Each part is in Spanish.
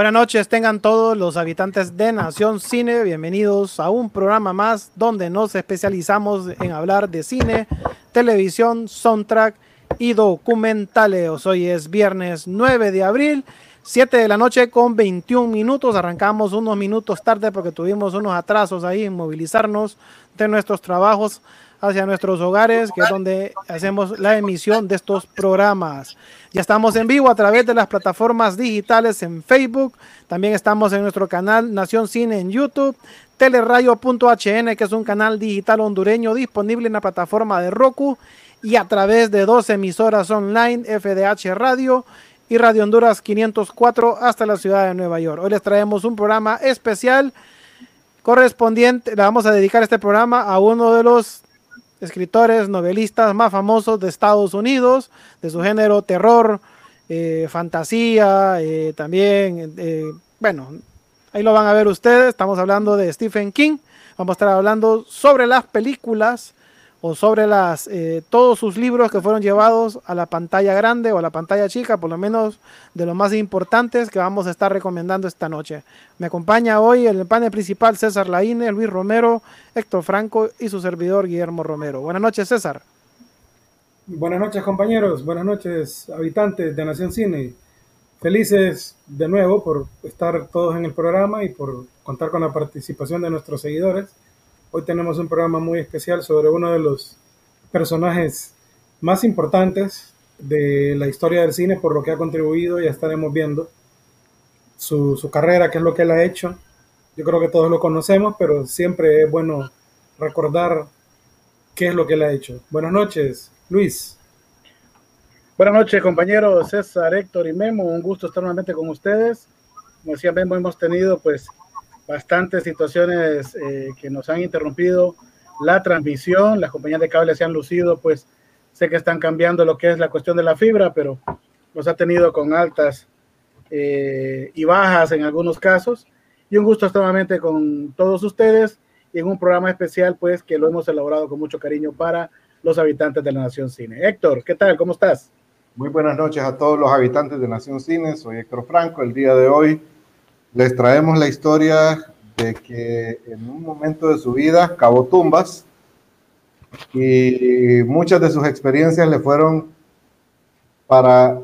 Buenas noches, tengan todos los habitantes de Nación Cine, bienvenidos a un programa más donde nos especializamos en hablar de cine, televisión, soundtrack y documentales. Hoy es viernes 9 de abril, 7 de la noche con 21 minutos. Arrancamos unos minutos tarde porque tuvimos unos atrasos ahí en movilizarnos de nuestros trabajos hacia nuestros hogares, que es donde hacemos la emisión de estos programas. Ya estamos en vivo a través de las plataformas digitales en Facebook, también estamos en nuestro canal Nación Cine en YouTube, telerayo.hn, que es un canal digital hondureño disponible en la plataforma de Roku y a través de dos emisoras online, FDH Radio y Radio Honduras 504 hasta la ciudad de Nueva York. Hoy les traemos un programa especial correspondiente, le vamos a dedicar este programa a uno de los escritores, novelistas más famosos de Estados Unidos, de su género terror, eh, fantasía, eh, también, eh, bueno, ahí lo van a ver ustedes, estamos hablando de Stephen King, vamos a estar hablando sobre las películas o sobre las, eh, todos sus libros que fueron llevados a la pantalla grande o a la pantalla chica, por lo menos de los más importantes que vamos a estar recomendando esta noche. Me acompaña hoy el panel principal César Laine, Luis Romero, Héctor Franco y su servidor Guillermo Romero. Buenas noches, César. Buenas noches, compañeros. Buenas noches, habitantes de Nación Cine. Felices de nuevo por estar todos en el programa y por contar con la participación de nuestros seguidores. Hoy tenemos un programa muy especial sobre uno de los personajes más importantes de la historia del cine por lo que ha contribuido. Ya estaremos viendo su, su carrera, qué es lo que él ha hecho. Yo creo que todos lo conocemos, pero siempre es bueno recordar qué es lo que él ha hecho. Buenas noches, Luis. Buenas noches, compañeros César, Héctor y Memo. Un gusto estar nuevamente con ustedes. Como decía Memo, hemos tenido pues bastantes situaciones eh, que nos han interrumpido la transmisión, las compañías de cable se han lucido, pues sé que están cambiando lo que es la cuestión de la fibra, pero nos ha tenido con altas eh, y bajas en algunos casos. Y un gusto estar nuevamente con todos ustedes y en un programa especial, pues que lo hemos elaborado con mucho cariño para los habitantes de la Nación Cine. Héctor, ¿qué tal? ¿Cómo estás? Muy buenas noches a todos los habitantes de Nación Cine. Soy Héctor Franco. El día de hoy les traemos la historia de que en un momento de su vida cavó tumbas y muchas de sus experiencias le fueron para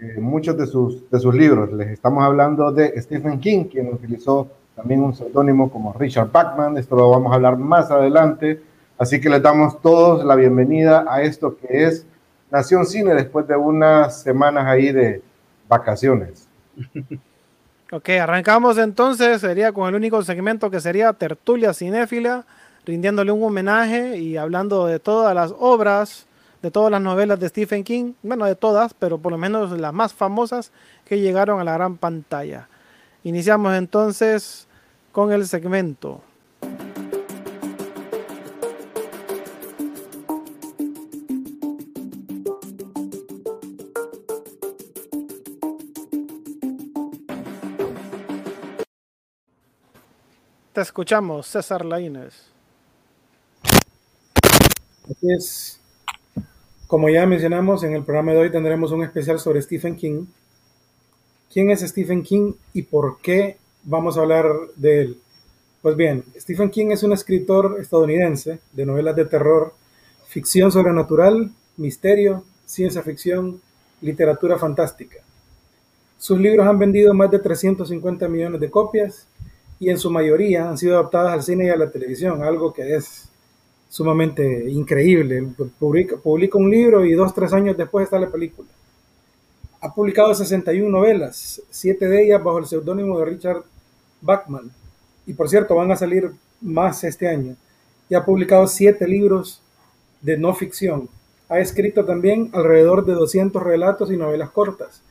eh, muchos de sus, de sus libros. Les estamos hablando de Stephen King, quien utilizó también un seudónimo como Richard Bachman. Esto lo vamos a hablar más adelante. Así que les damos todos la bienvenida a esto que es Nación Cine después de unas semanas ahí de vacaciones. Ok, arrancamos entonces, sería con el único segmento que sería Tertulia Cinéfila, rindiéndole un homenaje y hablando de todas las obras, de todas las novelas de Stephen King, bueno, de todas, pero por lo menos las más famosas que llegaron a la gran pantalla. Iniciamos entonces con el segmento. Te escuchamos, César Laínez. Así es. Como ya mencionamos, en el programa de hoy tendremos un especial sobre Stephen King. ¿Quién es Stephen King y por qué vamos a hablar de él? Pues bien, Stephen King es un escritor estadounidense de novelas de terror, ficción sobrenatural, misterio, ciencia ficción, literatura fantástica. Sus libros han vendido más de 350 millones de copias y en su mayoría han sido adaptadas al cine y a la televisión, algo que es sumamente increíble. Publica, publica un libro y dos, tres años después está la película. Ha publicado 61 novelas, siete de ellas bajo el seudónimo de Richard Bachman. Y por cierto, van a salir más este año. Y ha publicado siete libros de no ficción. Ha escrito también alrededor de 200 relatos y novelas cortas,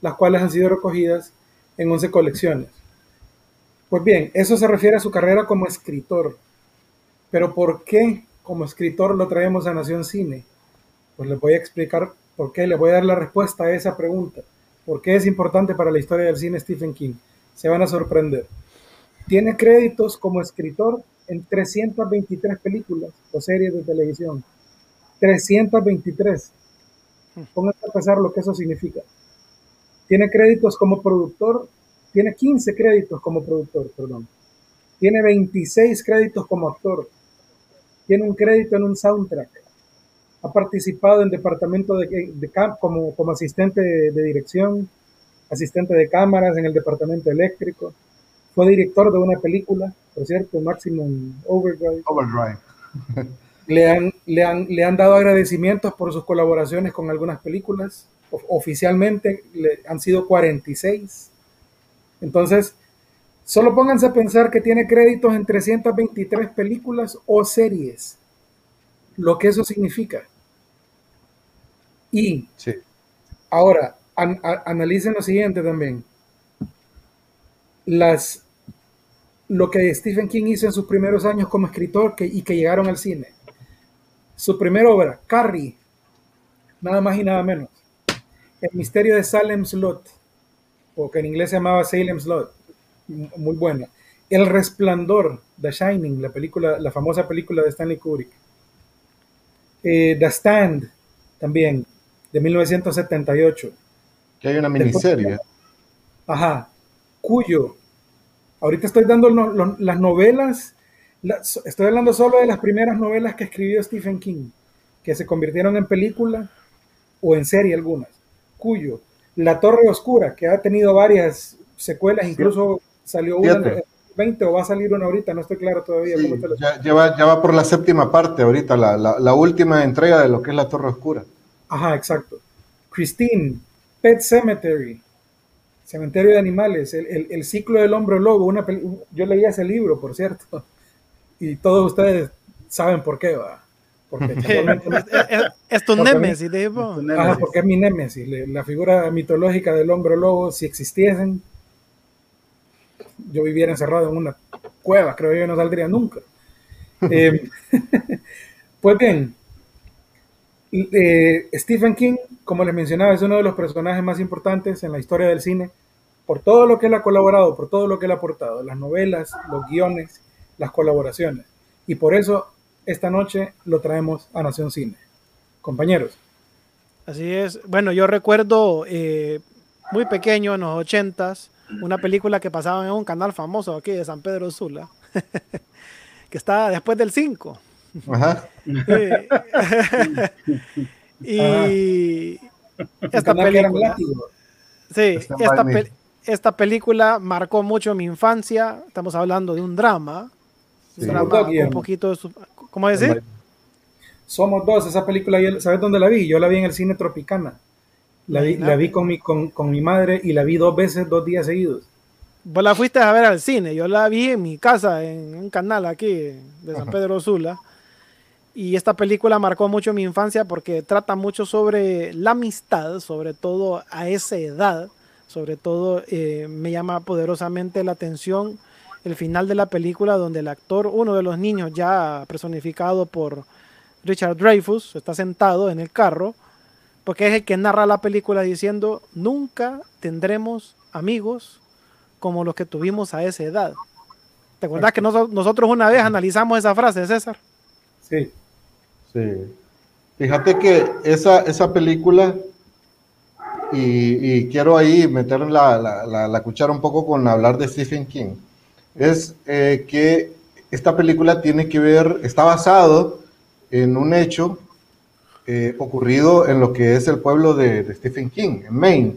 las cuales han sido recogidas en 11 colecciones. Pues bien, eso se refiere a su carrera como escritor. Pero ¿por qué como escritor lo traemos a Nación Cine? Pues les voy a explicar por qué, les voy a dar la respuesta a esa pregunta. ¿Por qué es importante para la historia del cine Stephen King? Se van a sorprender. Tiene créditos como escritor en 323 películas o series de televisión. 323. Pónganse a pensar lo que eso significa. Tiene créditos como productor tiene 15 créditos como productor, perdón. Tiene 26 créditos como actor. Tiene un crédito en un soundtrack. Ha participado en departamento de, de como, como asistente de, de, dirección, asistente de cámaras en el departamento eléctrico. Fue director de una película, por cierto, Maximum Overdrive. Overdrive. le, han, le, han, le han dado agradecimientos por sus colaboraciones con algunas películas. Oficialmente le, han sido 46 entonces, solo pónganse a pensar que tiene créditos en 323 películas o series, lo que eso significa. Y sí. ahora, an, analicen lo siguiente también. Las, lo que Stephen King hizo en sus primeros años como escritor que, y que llegaron al cine. Su primera obra, Carrie, nada más y nada menos. El misterio de Salem Slot o que en inglés se llamaba Salem Slot, muy buena. El Resplandor, The Shining, la película, la famosa película de Stanley Kubrick. Eh, The Stand, también, de 1978. Que hay una miniserie. Después, ajá. Cuyo. Ahorita estoy dando lo, las novelas, las, estoy hablando solo de las primeras novelas que escribió Stephen King, que se convirtieron en película o en serie algunas. Cuyo. La Torre Oscura, que ha tenido varias secuelas, incluso salió una en 20 o va a salir una ahorita, no estoy claro todavía. Sí, ya, ya, va, ya, va, por la séptima parte ahorita, la, la, la, última entrega de lo que es La Torre Oscura. Ajá, exacto. Christine, Pet Cemetery, Cementerio de Animales, el, el, el ciclo del hombre lobo, una yo leía ese libro, por cierto, y todos ustedes saben por qué va. Porque es, es, tu némesis, tipo. Ajá, porque es mi némesis. La figura mitológica del hombre lobo, si existiesen, yo viviera encerrado en una cueva, creo yo no saldría nunca. eh, pues bien, eh, Stephen King, como les mencionaba, es uno de los personajes más importantes en la historia del cine, por todo lo que él ha colaborado, por todo lo que él ha aportado, las novelas, los guiones, las colaboraciones. Y por eso esta noche lo traemos a Nación Cine. Compañeros. Así es. Bueno, yo recuerdo eh, muy pequeño, en los ochentas, una película que pasaba en un canal famoso aquí de San Pedro Sula, que está después del 5. Ajá. y esta película... Sí, esta, pe esta película marcó mucho mi infancia. Estamos hablando de un drama. Sí. Un drama un poquito de su, ¿Cómo decir? Somos dos, esa película, ¿sabes dónde la vi? Yo la vi en el cine Tropicana. La vi, la vi con, mi, con, con, mi madre y la vi dos veces, dos días seguidos. Vos la fuiste a ver al cine, yo la vi en mi casa, en un canal aquí de San Pedro Sula. Y esta película marcó mucho mi infancia porque trata mucho sobre la amistad, sobre todo a esa edad. Sobre todo eh, me llama poderosamente la atención el final de la película donde el actor, uno de los niños ya personificado por Richard Dreyfus, está sentado en el carro, porque es el que narra la película diciendo, nunca tendremos amigos como los que tuvimos a esa edad. ¿Te acuerdas que nosotros una vez analizamos esa frase, César? Sí. Sí. Fíjate que esa, esa película, y, quiero ahí meter la, la, cuchara un poco con hablar de Stephen King, es eh, que esta película tiene que ver, está basado en un hecho eh, ocurrido en lo que es el pueblo de, Stephen King, en Maine.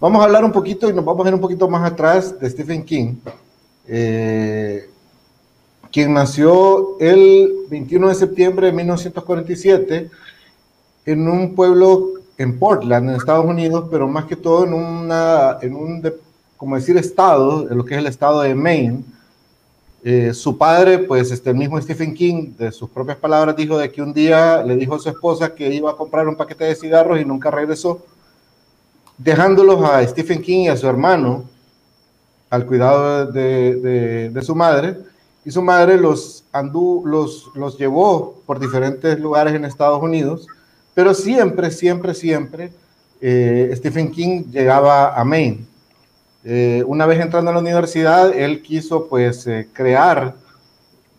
Vamos a hablar un poquito y nos vamos a ir un poquito más atrás de Stephen King, eh, quien nació el 21 de septiembre de 1947 en un pueblo en Portland, en Estados Unidos, pero más que todo en, una, en un, como decir, estado, lo que es el estado de Maine. Eh, su padre, pues este, el mismo Stephen King, de sus propias palabras, dijo de que un día le dijo a su esposa que iba a comprar un paquete de cigarros y nunca regresó dejándolos a Stephen King y a su hermano al cuidado de, su madre. Y su madre los, andú, los, los llevó por diferentes lugares en Estados Unidos, pero siempre, siempre, siempre eh, Stephen King llegaba a Maine. Eh, una vez entrando a la universidad, él quiso pues eh, crear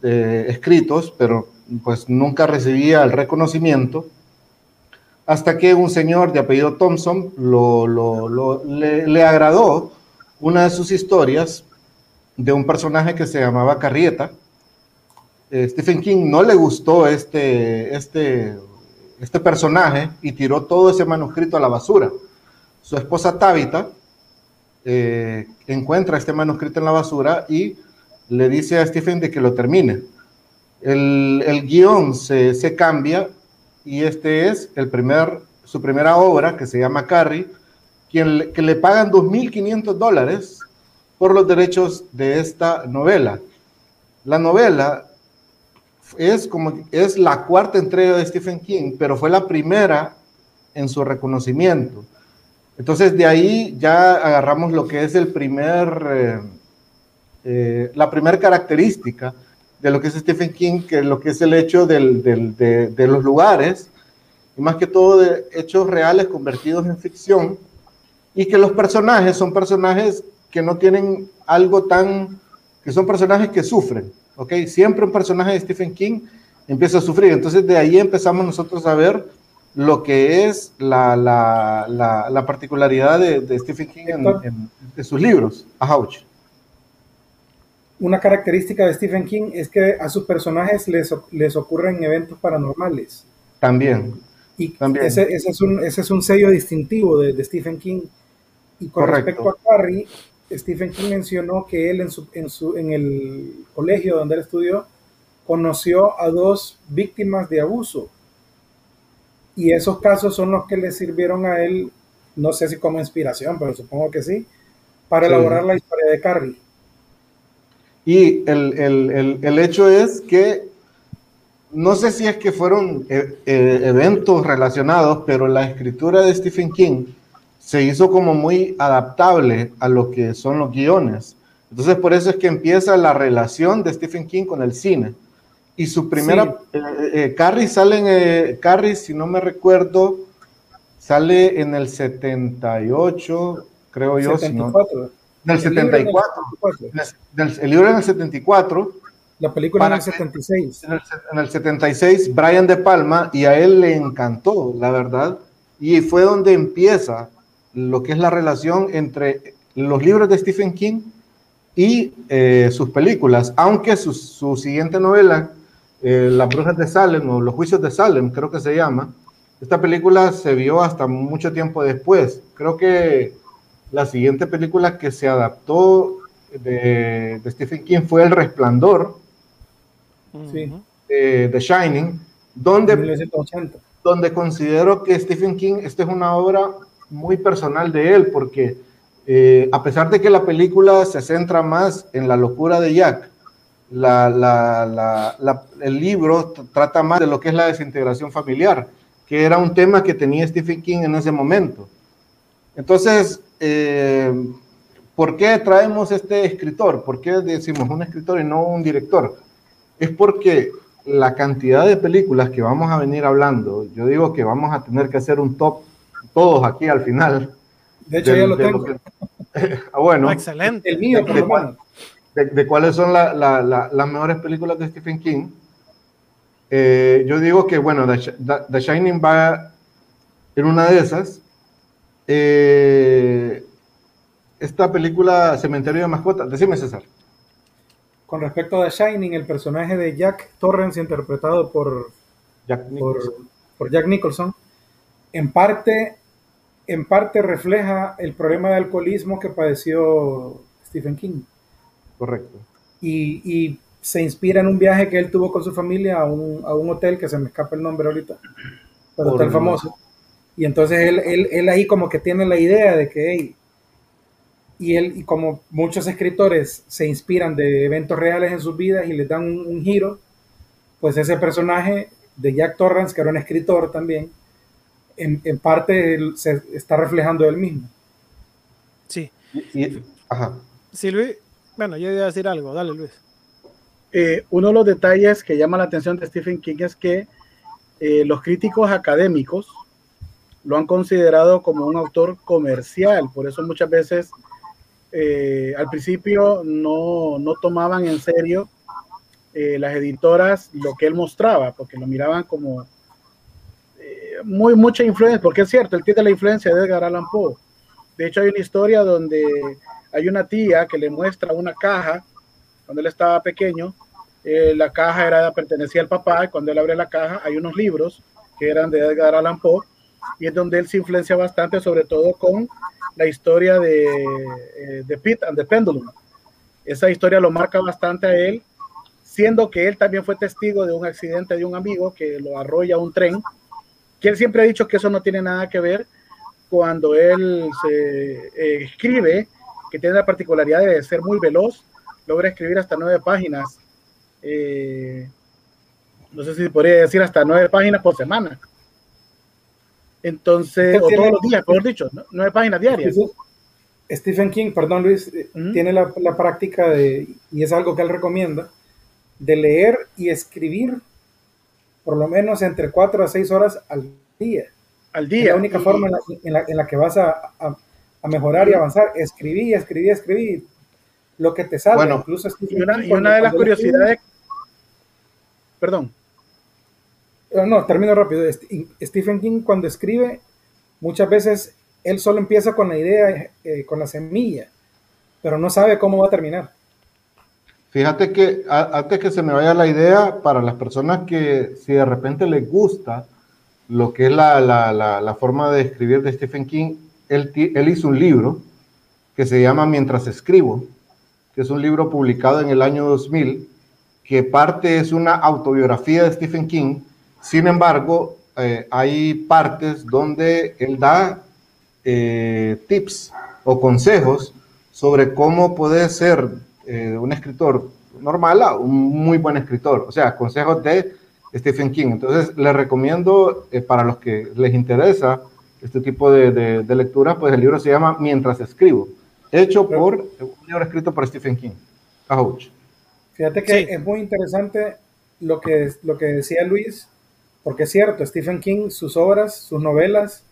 escritos, pero pues nunca recibía el reconocimiento hasta que un señor de apellido Thompson le, agradó una de sus historias de un personaje que se llamaba Carrieta. Eh, Stephen King no le gustó este, este, este personaje y tiró todo ese manuscrito a la basura. Su esposa Tabitha eh, encuentra este manuscrito en la basura y le dice a Stephen de que lo termine. El, el guion se, se cambia y este es el primer, su primera obra que se llama Carrie, quien, que le pagan 2.500 dólares por los derechos de esta novela. La novela es, como, es la cuarta entrega de Stephen King, pero fue la primera en su reconocimiento. Entonces de ahí ya agarramos lo que es el primer, eh, eh, la primera característica de lo que es Stephen King, que es lo que es el hecho de, de, los lugares, y más que todo de hechos reales convertidos en ficción, y que los personajes son personajes que no tienen algo tan, que son personajes que sufren, ¿ok? Siempre un personaje de Stephen King empieza a sufrir, entonces de ahí empezamos nosotros a ver lo que es la, la, la, la particularidad de, de, Stephen King en, en, en sus libros. Ajá, una característica de Stephen King es que a sus personajes les, les ocurren eventos paranormales. También. Y También. Ese, ese, es un, ese es un sello distintivo de, de Stephen King. Y con Correcto. respecto a Carrie, Stephen King mencionó que él en, su, en, su, en el colegio donde él estudió conoció a dos víctimas de abuso. Y esos casos son los que le sirvieron a él, no sé si como inspiración, pero supongo que sí, para sí. elaborar la historia de Carrie. Y el, el, el, hecho es que no sé si es que fueron eh, eh, eventos relacionados, pero la escritura de Stephen King se hizo como muy adaptable a lo que son los guiones. Entonces por eso es que empieza la relación de Stephen King con el cine. Y su primera, sí. eh, Carrie sale en, Carrie, si no me recuerdo, sale en el 78, creo yo. 74. Si no, en el 74. El, el libro en el 74. La película en el 76. En el, en el 76, Brian De Palma, y a él le encantó, la verdad. Y fue donde empieza lo que es la relación entre los libros de Stephen King y eh, sus películas, aunque su, su siguiente novela, eh, Las Brujas de Salem o Los Juicios de Salem, creo que se llama, esta película se vio hasta mucho tiempo después. Creo que la siguiente película que se adaptó de, de Stephen King fue El Resplandor, sí. de The Shining, donde, donde considero que Stephen King, esta es una obra muy personal de él, porque eh, a pesar de que la película se centra más en la locura de Jack, el libro trata más de lo que es la desintegración familiar, que era un tema que tenía Stephen King en ese momento. Entonces, eh, ¿por qué traemos este escritor? ¿Por qué decimos un escritor y no un director? Es porque la cantidad de películas que vamos a venir hablando, yo digo que vamos a tener que hacer un top todos aquí al final. De hecho, ya lo tengo. Ah, bueno, excelente. El mío, de, cuáles son las mejores películas de Stephen King. Eh, yo digo que, bueno, The, Shining va en una de esas. Eh, esta película Cementerio de Mascotas, decime César. Con respecto a The Shining, el personaje de Jack Torrance, interpretado por Jack por Jack Nicholson en parte, en parte refleja el problema de alcoholismo que padeció Stephen King. Correcto. Y, se inspira en un viaje que él tuvo con su familia a un, hotel que se me escapa el nombre ahorita, pero hotel famoso. Y entonces él, él, ahí como que tiene la idea de que, y él, y como muchos escritores se inspiran de eventos reales en sus vidas y les dan un, giro, pues ese personaje de Jack Torrance, que era un escritor también, en, en parte se está reflejando él mismo. Sí. ajá. Sí, Luis. Bueno, yo iba a decir algo. Dale, Luis. Eh, uno de los detalles que llama la atención de Stephen King es que eh, los críticos académicos lo han considerado como un autor comercial. Por eso muchas veces eh, al principio no, no, tomaban en serio las editoras lo que él mostraba, porque lo miraban como muy mucha influencia, porque es cierto, él tiene la influencia de Edgar Allan Poe. De hecho, hay una historia donde hay una tía que le muestra una caja cuando él estaba pequeño. Eh, la caja era pertenecía al papá y cuando él abre la caja hay unos libros que eran de Edgar Allan Poe y es donde él se influencia bastante, sobre todo con la historia de, eh, de Pete and the Pendulum. Esa historia lo marca bastante a él, siendo que él también fue testigo de un accidente de un amigo que lo arrolla un tren que él siempre ha dicho que eso no tiene nada que ver cuando él se eh, escribe, que tiene la particularidad de ser muy veloz, logra escribir hasta nueve páginas. Eh, no sé si podría decir hasta nueve páginas por semana. Entonces, o todos los días, por dicho, nueve páginas diarias. Stephen King, perdón Luis, eh, tiene la, la, práctica de, y es algo que él recomienda, de leer y escribir por lo menos entre 4 a 6 horas al día. Al día. Es la única forma en la, en la, que vas a, a, mejorar y avanzar. Escribí, escribí, escribí. Lo que te sale. Bueno, incluso y una, y una de las curiosidades. Perdón. No, no, termino rápido. Stephen King cuando escribe, muchas veces él solo empieza con la idea, eh, con la semilla, pero no sabe cómo va a terminar. Fíjate que antes que se me vaya la idea, para las personas que si de repente les gusta lo que es la, la, la, forma de escribir de Stephen King, él, hizo un libro que se llama Mientras escribo, que es un libro publicado en el año 2000, que parte es una autobiografía de Stephen King, sin embargo, eh, hay partes donde él da eh, tips o consejos sobre cómo puede ser eh, un escritor normal a un muy buen escritor. O sea, consejos de Stephen King. Entonces, les recomiendo para los que les interesa este tipo de, de, lectura, pues el libro se llama Mientras escribo, hecho por un libro escrito por Stephen King. Fíjate que es muy interesante lo que, lo que decía Luis, porque es cierto, Stephen King, sus obras, sus novelas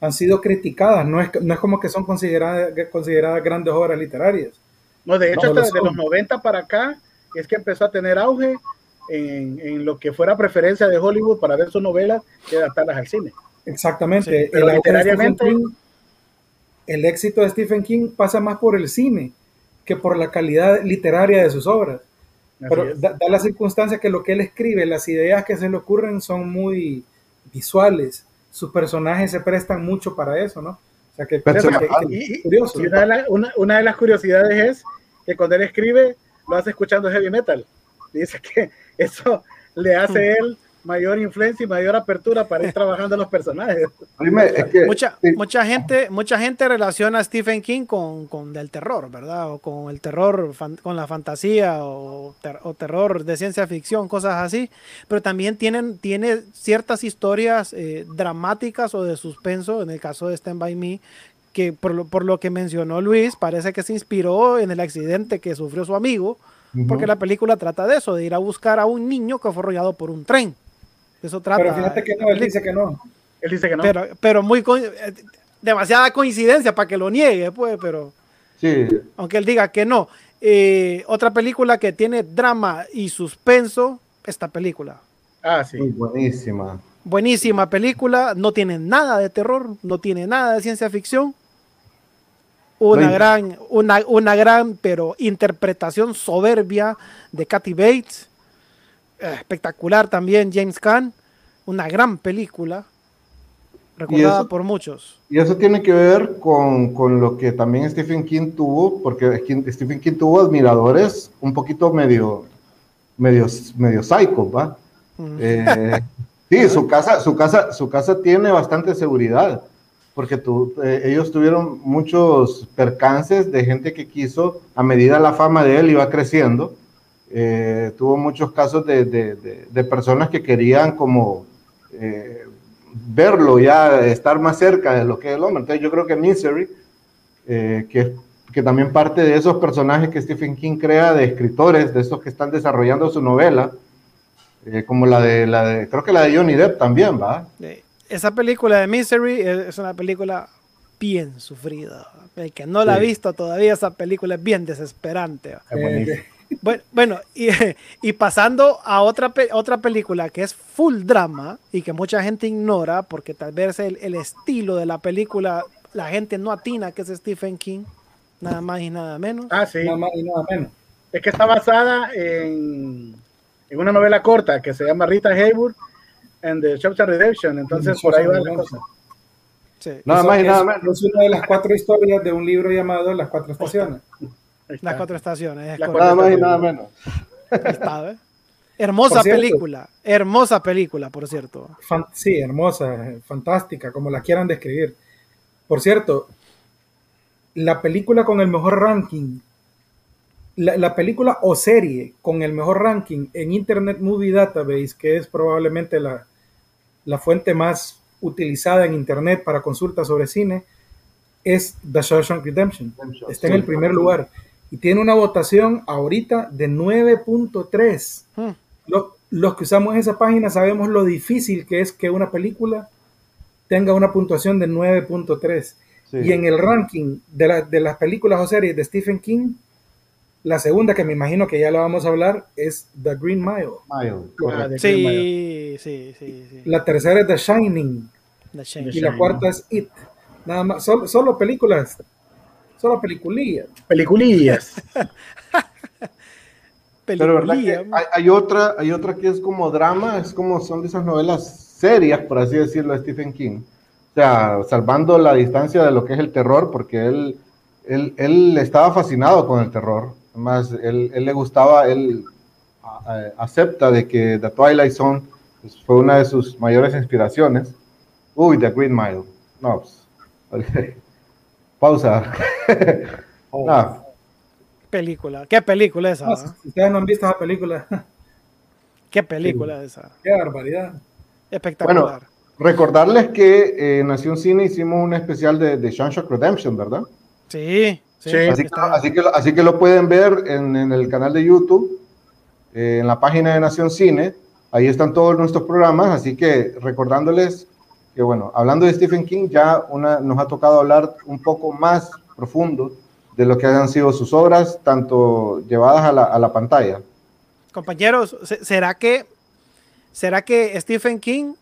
han sido criticadas, no es, no es como que son consideradas, consideradas grandes obras literarias. No, de hecho, desde los 90 para acá es que empezó a tener auge en, lo que fuera preferencia de Hollywood para ver sus novelas y adaptarlas al cine. Exactamente. el, literariamente, el éxito de Stephen King pasa más por el cine que por la calidad literaria de sus obras. Pero da, la circunstancia que lo que él escribe, las ideas que se le ocurren son muy visuales. Sus personajes se prestan mucho para eso, ¿no? O sea, que, curioso. una, de las curiosidades es que cuando él escribe, lo hace escuchando heavy metal. Dice que eso le hace a él mayor influencia y mayor apertura para ir trabajando los personajes. mucha, mucha, gente, mucha gente relaciona a Stephen King con, con el terror, ¿verdad? O con el terror, con la fantasía o, terror de ciencia ficción, cosas así. Pero también tienen, tiene ciertas historias eh, dramáticas o de suspenso, en el caso de Stand By Me, que por lo, por lo que mencionó Luis, parece que se inspiró en el accidente que sufrió su amigo porque la película trata de eso, de ir a buscar a un niño que fue arrollado por un tren. Eso trata. Pero fíjate que no, él dice que no. Él dice que no. Pero, pero muy eh, demasiada coincidencia para que lo niegue, pues, pero. Sí. Aunque él diga que no. Eh, otra película que tiene drama y suspenso, esta película. Ah, sí. buenísima. Buenísima película, no tiene nada de terror, no tiene nada de ciencia ficción, una gran, una, una gran, pero interpretación soberbia de Kathy Bates. Eh, espectacular también James Caan. Una gran película. Recordada por muchos. Y eso tiene que ver con, con, lo que también Stephen King tuvo, porque Stephen King tuvo admiradores un poquito medio, medio, medio psycho, ¿va? Eh, sí, su casa, su, casa, su casa tiene bastante seguridad porque eh, ellos tuvieron muchos percances de gente que quiso, a medida la fama de él iba creciendo, eh, tuvo muchos casos de, de, personas que querían como eh, verlo ya, estar más cerca de lo que es el hombre. Entonces yo creo que Misery, que, que también parte de esos personajes que Stephen King crea de escritores, de esos que están desarrollando su novela, como la de, la de, creo que la de Johnny Depp también, ¿va? esa película de Misery es una película bien sufrida. El que no la ha visto todavía, esa película es bien desesperante. Bueno, y, pasando a otra, otra película que es full drama y que mucha gente ignora porque tal vez el, el estilo de la película, la gente no atina que es Stephen King, nada más y nada menos. Ah, sí. Nada más y nada menos. Es que está basada en, en una novela corta que se llama Rita Hayworth en The Shawshank Redemption, entonces por ahí va la cosa. Nada más y nada menos. Es una de las cuatro historias de un libro llamado Las Cuatro Estaciones. Las Cuatro Estaciones. nada más y nada menos. Está, Hermosa película, hermosa película, por cierto. sí, hermosa, fantástica, como la quieran describir. Por cierto, la película con el mejor ranking, la, la, película o serie con el mejor ranking en Internet Movie Database, que es probablemente la, la fuente más utilizada en Internet para consultas sobre cine, es The Shawshank Redemption. Está en el primer lugar y tiene una votación ahorita de 9.3. Hmm. los que usamos esa página sabemos lo difícil que es que una película tenga una puntuación de 9.3. Y en el ranking de, de, las películas o series de Stephen King, la segunda, que me imagino que ya la vamos a hablar, es The Green Mile. Ah, sí, sí, sí, La tercera es The Shining. y la cuarta es It. Nada más, solo, películas. Solo peliculillas. Peliculillas. Pero hay, otra, hay otra que es como drama, es como son de esas novelas serias, por así decirlo, de Stephen King. O sea, salvando la distancia de lo que es el terror, porque él, él, él estaba fascinado con el terror más él, le gustaba, él acepta de que The Twilight Zone pues, fue una de sus mayores inspiraciones. Uy, The Green Mile. No, pues, pausa. Oh. Película. ¿Qué película esa? Ah, ustedes no han visto esa película. ¿Qué película esa? Qué barbaridad. Espectacular. Bueno, recordarles que en eh, Nación Cine hicimos un especial de, de Shanshock Redemption, ¿verdad? Sí así, que, así, que, lo pueden ver en, el canal de YouTube, eh, en la página de Nación Cine. Ahí están todos nuestros programas. Así que recordándoles que, bueno, hablando de Stephen King, ya una, nos ha tocado hablar un poco más profundo de lo que han sido sus obras, tanto llevadas a la, a la pantalla. Compañeros, ¿será que, ¿será que Stephen King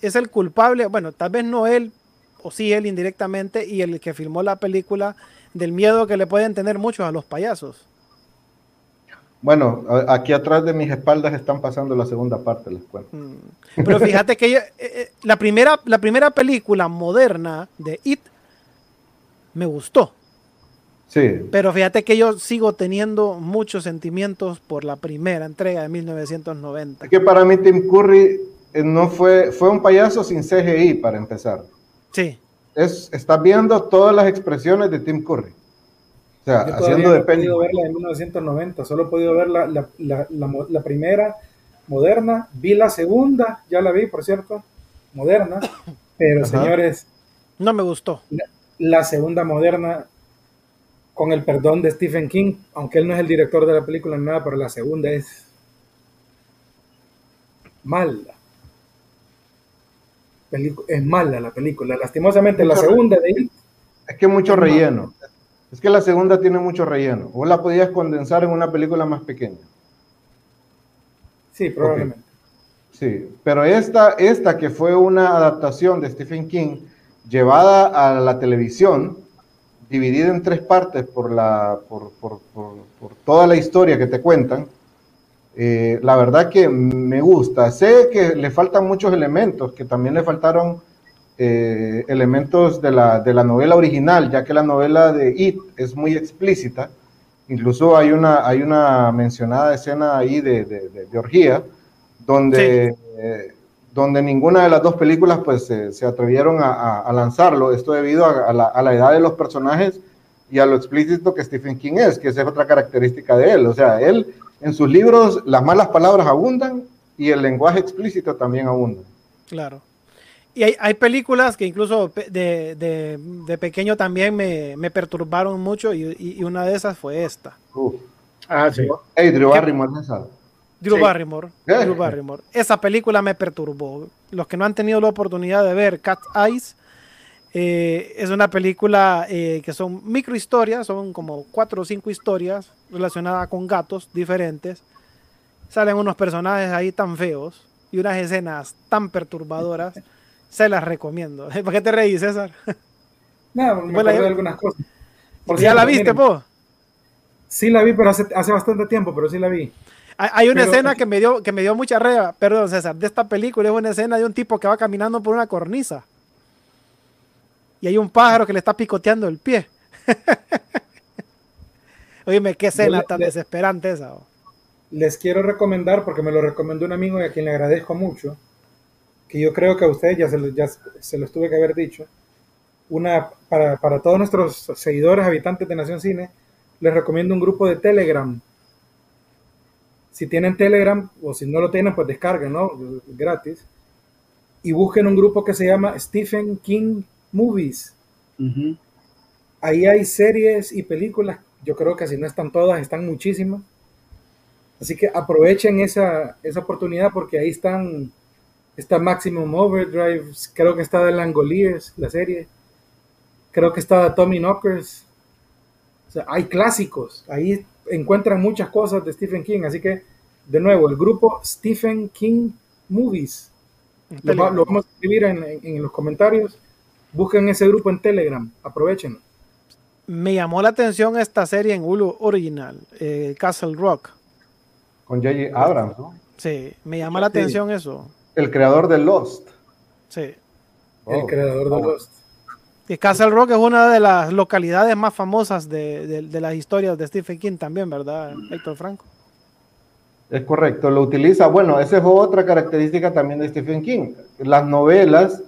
es el culpable? Bueno, tal vez no él, o sí él indirectamente, y el que filmó la película del miedo que le pueden tener muchos a los payasos. Bueno, aquí atrás de mis espaldas están pasando la segunda parte, les cuento. Mm. Pero fíjate que eh, eh, la, primera, la primera película moderna de It me gustó. Sí. Pero fíjate que yo sigo teniendo muchos sentimientos por la primera entrega de 1990. Es que para mí Tim Curry eh, no fue, fue un payaso sin CGI para empezar. Sí. Es, estás viendo todas las expresiones de Tim Curry. O sea, Yo haciendo no de he podido Penny. ver la de 1990, solo he podido ver la, la- la- la mo- la primera moderna, vi la segunda, ya la vi, por cierto, moderna, pero Ajá. señores, No me gustó. la segunda moderna, con el perdón de Stephen King, aunque él no es el director de la película ni nada, pero la segunda es mala. Es mala la película. Lastimosamente, la segunda de Es que mucho Es relleno. Es que la segunda tiene mucho relleno. Vos la podías condensar en una película más pequeña. sí, probablemente. Sí, pero esta, esta que fue una adaptación de Stephen King llevada a la televisión, dividida en tres partes por, la, por, por- por- por toda la historia que te cuentan, eh, la verdad que me gusta. Sé que le faltan muchos elementos, que también le faltaron eh, elementos de la, de la novela original, ya que la novela de It es muy explícita. Incluso hay una, hay una mencionada escena ahí de, de- de- orgía, donde, eh, donde ninguna de las dos películas pues se, se atrevieron a, a- a lanzarlo. Esto debido a, a la, a la edad de los personajes y a lo explícito que Stephen King es, que esa es otra característica de él. O sea, él en sus libros las malas palabras abundan y el lenguaje explícito también abunda. Claro. Y hay, hay películas que incluso de, de- de pequeño también me, me perturbaron mucho y, y- una de esas fue esta. Ah, sí. Hey, Drew Barrymore, esa. Drew Sí. Barrymore. Drew Barrymore. Esa película me perturbó. Los que no han tenido la oportunidad de ver Cat Eyes, eh, es una película eh, que son microhistorias, son como cuatro o cinco historias relacionadas con gatos diferentes. Salen unos personajes ahí tan feos y unas escenas tan perturbadoras. Se las recomiendo. ¿Por qué te reís, César? No, me acuerdo de algunas cosas. Por ¿Ya cierto, la viste, miren, po? Sí la vi, pero hace, hace bastante tiempo, pero sí la vi. Hay, hay una Pero- escena que me dio que me dio mucha reba, perdón César, de esta película es una escena de un tipo que va caminando por una cornisa y hay un pájaro que le está picoteando el pie. Oíme, qué escena tan desesperante esa. oh. Les quiero recomendar, porque me lo recomendó un amigo y a quien le agradezco mucho, que yo creo que a ustedes ya se lo, ya se los tuve que haber dicho, una para, para todos nuestros seguidores, habitantes de Nación Cine, les recomiendo un grupo de Telegram. Si tienen Telegram, o si no lo tienen, pues descarguen, ¿no? Gratis. Y busquen un grupo que se llama Stephen King Movies. Ujú. Ahí hay series y películas, yo creo que si no están todas, están muchísimas. Así que aprovechen esa, esa oportunidad porque ahí están, está Maximum Overdrive, creo que está The Langoliers, la serie, creo que está Tommy Knockers. O sea, hay clásicos, ahí encuentran muchas cosas de Stephen King, así que de nuevo, el grupo Stephen King Movies, lo, va- lo vamos a escribir en, en- en los comentarios, busquen ese grupo en Telegram, aprovechen. Me llamó la atención esta serie en Hulu original, eh, Castle Rock. Con J.J. Abrams, ¿no? Sí, me llama la Sí. atención eso. El creador de Lost. Sí. El Oh. creador de Oh. Lost. Y Castle Rock es una de las localidades más famosas de, de- de las historias de Stephen King también, ¿verdad, Héctor Franco? Es correcto, lo utiliza. Bueno, esa es otra característica también de Stephen King. Las novelas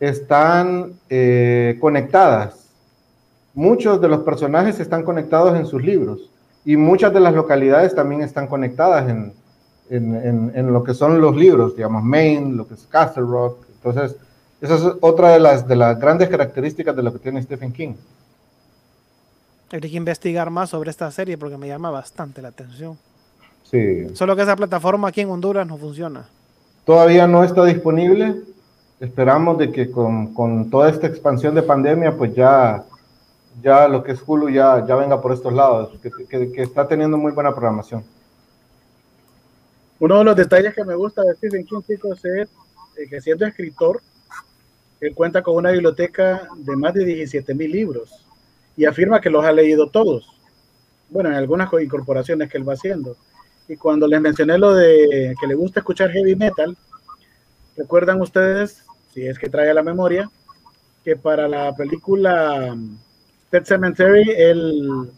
están eh, conectadas. Muchos de los personajes están conectados en sus libros y muchas de las localidades también están conectadas en, en- en- en lo que son los libros, digamos, Maine, lo que es Castle Rock. Entonces, esa es otra de las, de las grandes características de lo que tiene Stephen King. Hay que investigar más sobre esta serie porque me llama bastante la atención. Sí. Solo que esa plataforma aquí en Honduras no funciona. Todavía no está disponible. Esperamos de que con, con toda esta expansión de pandemia, pues ya, ya lo que es Hulu ya, ya venga por estos lados, que, que- que está teniendo muy buena programación. Uno de los detalles que me gusta de Stephen King, chicos, es eh, que siendo escritor, él cuenta con una biblioteca de más de 17 mil libros y afirma que los ha leído todos. Bueno, en algunas co- incorporaciones que él va haciendo. Y cuando les mencioné lo de que le gusta escuchar heavy metal, recuerdan ustedes, si es que trae a la memoria, que para la película mm, Pet Cemetery, el,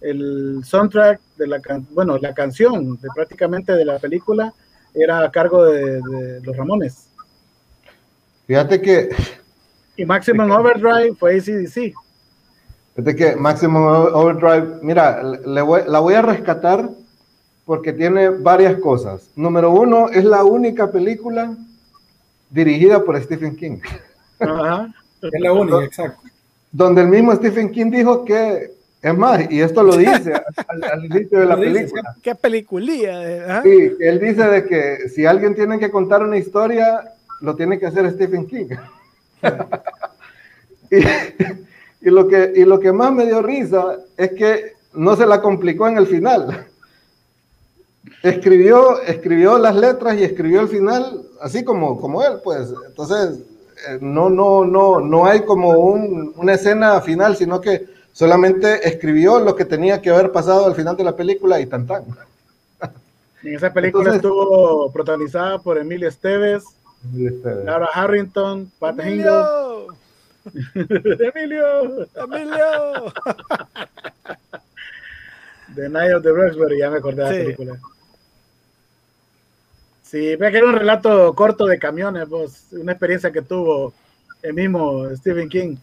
el soundtrack de la bueno, la canción de prácticamente de la película era a cargo de, de los Ramones. Fíjate que. Y Maximum Overdrive fue ACDC. Fíjate que Maximum Overdrive, mira, le voy, la voy a rescatar porque tiene varias cosas. Número uno, es la única película dirigida por Stephen King. Ajá. Es la única, exacto. Donde el mismo Stephen King dijo que, es más, y esto lo dice al, inicio de la película. ¿Qué peliculía? Sí, él dice de que si alguien tiene que contar una historia, lo tiene que hacer Stephen King. y, lo que, y lo que más me dio risa es que no se la complicó en el final. Escribió, escribió las letras y escribió el final así como, como él, pues. Entonces, eh, no, no, no, no hay como una escena final, sino que solamente escribió lo que tenía que haber pasado al final de la película y tan tan. En esa película estuvo protagonizada por Emilio Esteves, Laura Harrington, Pat Emilio. Emilio. Emilio. The Night of the Roxbury, ya me acordé de la película. Sí, ve que era un relato corto de camiones, pues, una experiencia que tuvo el mismo Stephen King.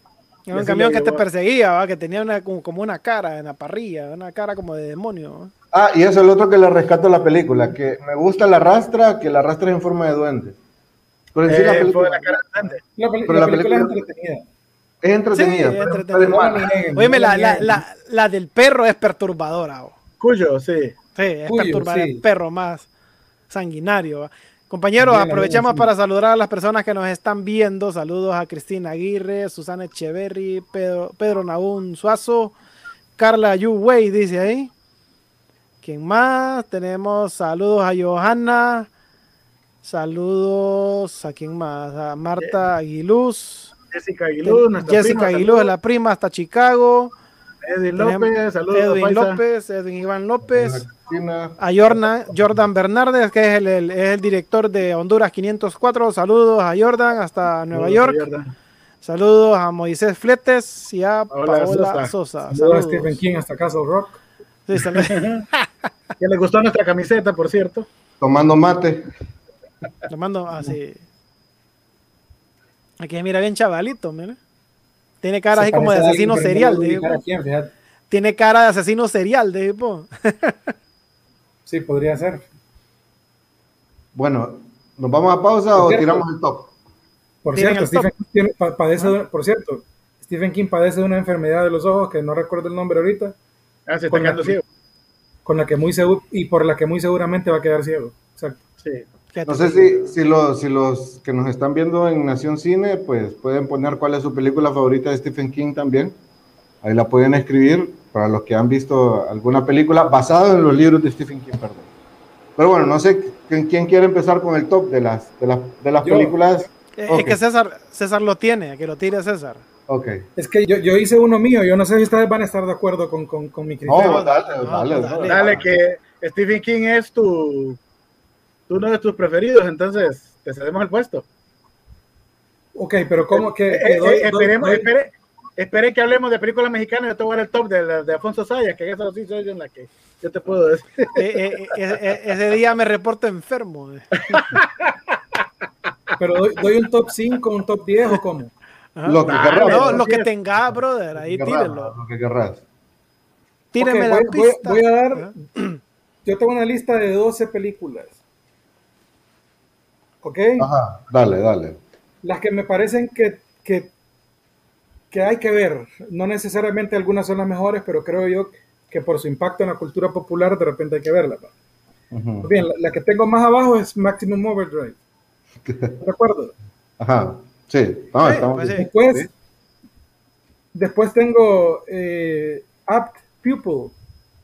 Un camión que te perseguía, que tenía una, como, una cara en la parrilla, una cara como de demonio. Ah, y eso es lo otro que le rescato a la película, que me gusta la rastra, que la rastra en forma de duende. Pero sí, la eh, película, la, cara de la, película, la película es entretenida. Es entretenida. Sí, es entretenida. la, del perro es perturbadora. Cuyo, sí. Sí, es perturbadora, el perro más sanguinario. Compañeros, aprovechamos para saludar a las personas que nos están viendo. Saludos a Cristina Aguirre, Susana Echeverry, Pedro, Pedro Naún Suazo, Carla Yu dice ahí. ¿Quién más? Tenemos saludos a Johanna. Saludos a quién más? A Marta Aguiluz. Jessica Aguiluz, Jessica Aguiluz, la prima hasta Chicago. Edwin López, saludos. Edwin López, Edwin Iván López a Jordan, Jordan Bernardes, que es el, es el, director de Honduras 504. Saludos a Jordan hasta Nueva York. Saludos a Moisés Fletes y a Paola, Sosa. Saludos. a Stephen King hasta Castle Rock. Sí, que le gustó nuestra camiseta, por cierto. Tomando mate. Tomando, así. Ah, Aquí mira bien chavalito, mira. Tiene cara así como de asesino serial. Tiene cara de asesino serial, de tipo. Sí, podría ser. Bueno, ¿nos vamos a pausa o tiramos el top? Por cierto, Stephen King padece, por cierto, Stephen King padece de una enfermedad de los ojos que no recuerdo el nombre ahorita. Ah, se está quedando ciego. Con la que muy seguro, y por la que muy seguramente va a quedar ciego. Exacto. Sí. No sé si, si, los, si los que nos están viendo en Nación Cine, pues pueden poner cuál es su película favorita de Stephen King también. Ahí la pueden escribir para los que han visto alguna película basada en los libros de Stephen King, perdón. Pero bueno, no sé quién quiere empezar con el top de las, de las, de las películas. Eh, es que César, César lo tiene, que lo tire César. Ok. Es que yo, yo, hice uno mío, yo no sé si ustedes van a estar de acuerdo con, con, con mi criterio. No, dale, dale, dale, dale, que Stephen King es tu, uno de tus preferidos, entonces te cedemos el puesto. Ok, pero ¿cómo que? Eh, eh, esperemos, espere, Espere que hablemos de películas mexicanas. Yo te voy a dar el top de, de Alfonso Sayas, que eso sí soy en la que yo te puedo decir. Eh, eh, ese día me reporto enfermo. Pero doy, un top 5, un top 10 o cómo? Lo que querrás. No, lo que tengas, brother. Ahí tírenlo. Lo que querrás. Tírenme la pista. Voy, a dar. Yo tengo una lista de 12 películas. ¿Ok? Ajá, dale, dale. Las que me parecen que, que que hay que ver. No necesariamente algunas son las mejores, pero creo yo que por su impacto en la cultura popular de repente hay que verla. Bien, la, que tengo más abajo es Maximum Overdrive. ¿De acuerdo? Ajá, sí. Pues después, después tengo eh, Apt Pupil.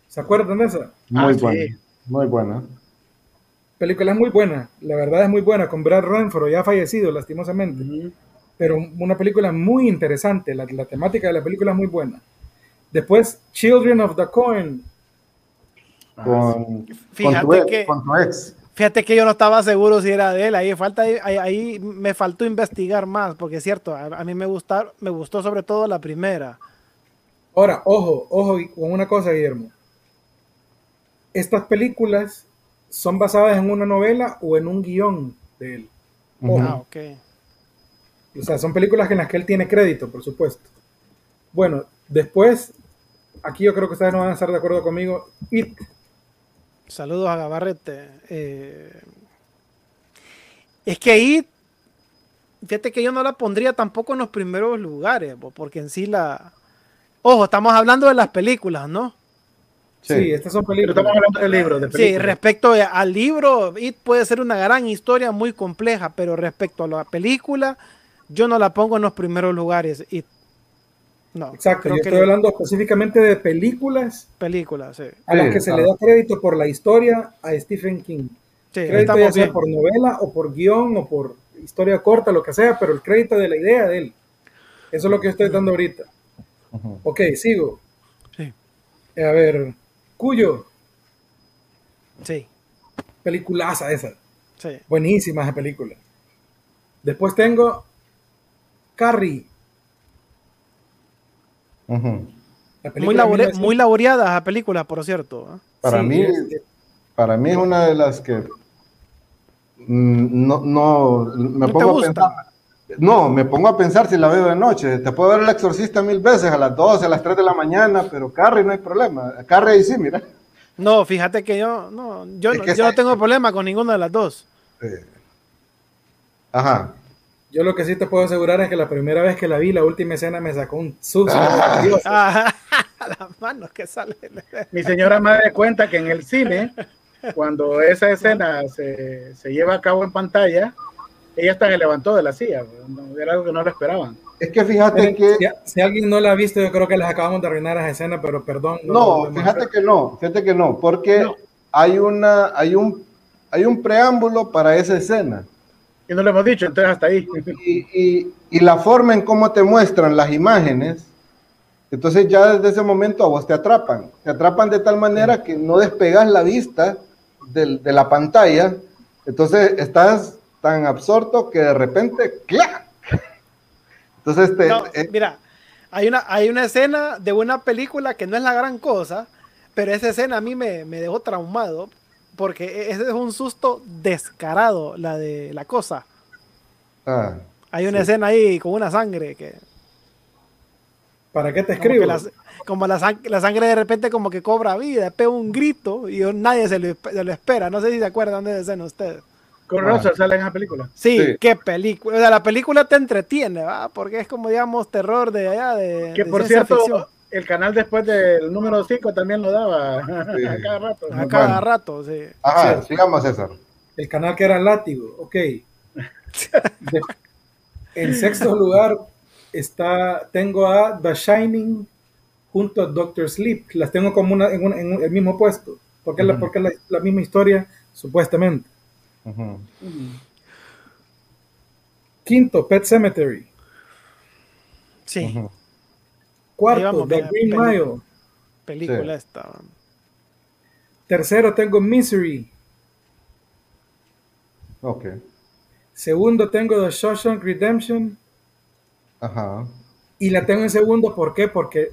¿Se acuerdan de esa? Muy ah, buena, muy buena. Película es muy buena, la verdad es muy buena, con Brad Renfro, ya fallecido lastimosamente pero una película muy interesante, la, la, temática de la película es muy buena. Después, Children of the Corn. Con, fíjate que, Fíjate que yo no estaba seguro si era de él, ahí, falta, ahí, me faltó investigar más, porque es cierto, a, mí me, gusta, me gustó sobre todo la primera. Ahora, ojo, ojo con una cosa, Guillermo. Estas películas son basadas en una novela o en un guion de él. Ah, ok. O sea, son películas en las que él tiene crédito, por supuesto. Bueno, después, aquí yo creo que ustedes no van a estar de acuerdo conmigo. It. Saludos a Gabarrete. Eh, es que It, fíjate que yo no la pondría tampoco en los primeros lugares, porque en sí la... Ojo, estamos hablando de las películas, ¿no? Sí, estas son películas. Estamos hablando del libro. De sí, respecto al libro, It puede ser una gran historia muy compleja, pero respecto a la película, yo no la pongo en los primeros lugares. It. No, Exacto, yo estoy hablando específicamente de películas. Películas, sí. A las que se le da crédito por la historia a Stephen King. Sí, crédito ya sea por novela o por guion o por historia corta, lo que sea, pero el crédito de la idea de él. Eso es lo que estoy dando ahorita. Ok, sigo. Sí. A ver, Cuyo. Sí. Peliculaza esa. Sí. Buenísima esa película. Después tengo Carrie. muy, labore muy laureada esa película, por cierto. ¿eh? Para, mí, para mí es una de las que mm, no, no me pongo a pensar. No, me pongo a pensar si la veo de noche. Te puedo ver el exorcista mil veces, a las 12, a las 3 de la mañana, pero Carrie no hay problema. Carrie ahí sí, mira. No, fíjate que yo no, yo, no, yo no tengo problema con ninguna de las dos. Ajá. Yo lo que sí te puedo asegurar es que la primera vez que la vi, la última escena me sacó un susto. Ah. las manos que salen. Mi señora madre cuenta que en el cine, cuando esa escena se, se lleva a cabo en pantalla, ella hasta se levantó de la silla, era algo que no lo esperaban. Es que fíjate que... Si, alguien no la ha visto, yo creo que les acabamos de arruinar esa escena, pero perdón. No, fíjate que no, fíjate que no, porque hay, una, hay, un, hay un preámbulo para esa escena. Y no lo hemos dicho, entonces hasta ahí. Y, y, la forma en cómo te muestran las imágenes, entonces ya desde ese momento a vos te atrapan. Te atrapan de tal manera que no despegas la vista de, de la pantalla. Entonces estás tan absorto que de repente, ¡clac! Entonces, te, eh, mira, hay una, hay una escena de una película que no es la gran cosa, pero esa escena a mí me, dejó traumado porque e, ese es un susto descarado, la de la cosa. Ah, hay una escena ahí con una sangre que... ¿Para qué te escribo? Como, la, sangre de repente como que cobra vida, pega un grito y nadie se lo, se lo espera. No sé si se acuerdan de esa escena ustedes. Con Rosa sale en esa película. Sí, qué película. O sea, la película te entretiene, ¿va? Porque es como, digamos, terror de allá, de. Que por cierto, el canal después del número 5 también lo daba a cada rato. A cada rato, sí. Ajá, sigamos, César. El canal que era látigo, ok. en sexto lugar está, tengo a The Shining junto a Doctor Sleep. Las tengo como una, en, en el mismo puesto. Porque, la, porque es la misma historia, supuestamente. Quinto, Pet Cemetery. Sí. Cuarto, The Green Mile. Película esta. Tercero, tengo Misery. Ok. Segundo, tengo The Shawshank Redemption. Ajá. Y la tengo en segundo, ¿por qué? Porque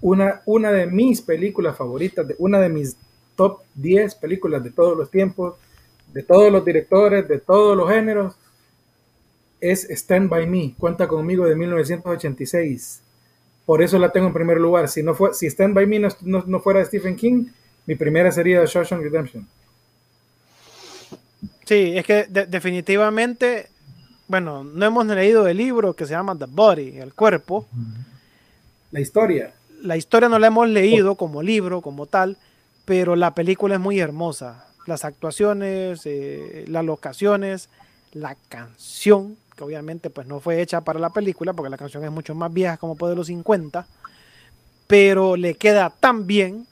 una, una de mis películas favoritas, de, una de mis top 10 películas de todos los tiempos, de todos los directores, de todos los géneros, es Stand By Me, cuenta conmigo de 1986. Por eso la tengo en primer lugar. Si, no fue, si Stand By Me no, fuera de Stephen King, mi primera sería Shawshank Redemption. Sí, es que definitivamente, bueno, no hemos leído el libro que se llama The Body, el cuerpo. La historia. La historia no la hemos leído como libro, como tal, pero la película es muy hermosa las actuaciones, eh, las locaciones, la canción, que obviamente pues no fue hecha para la película, porque la canción es mucho más vieja, como puede de los 50, pero le queda tan bien,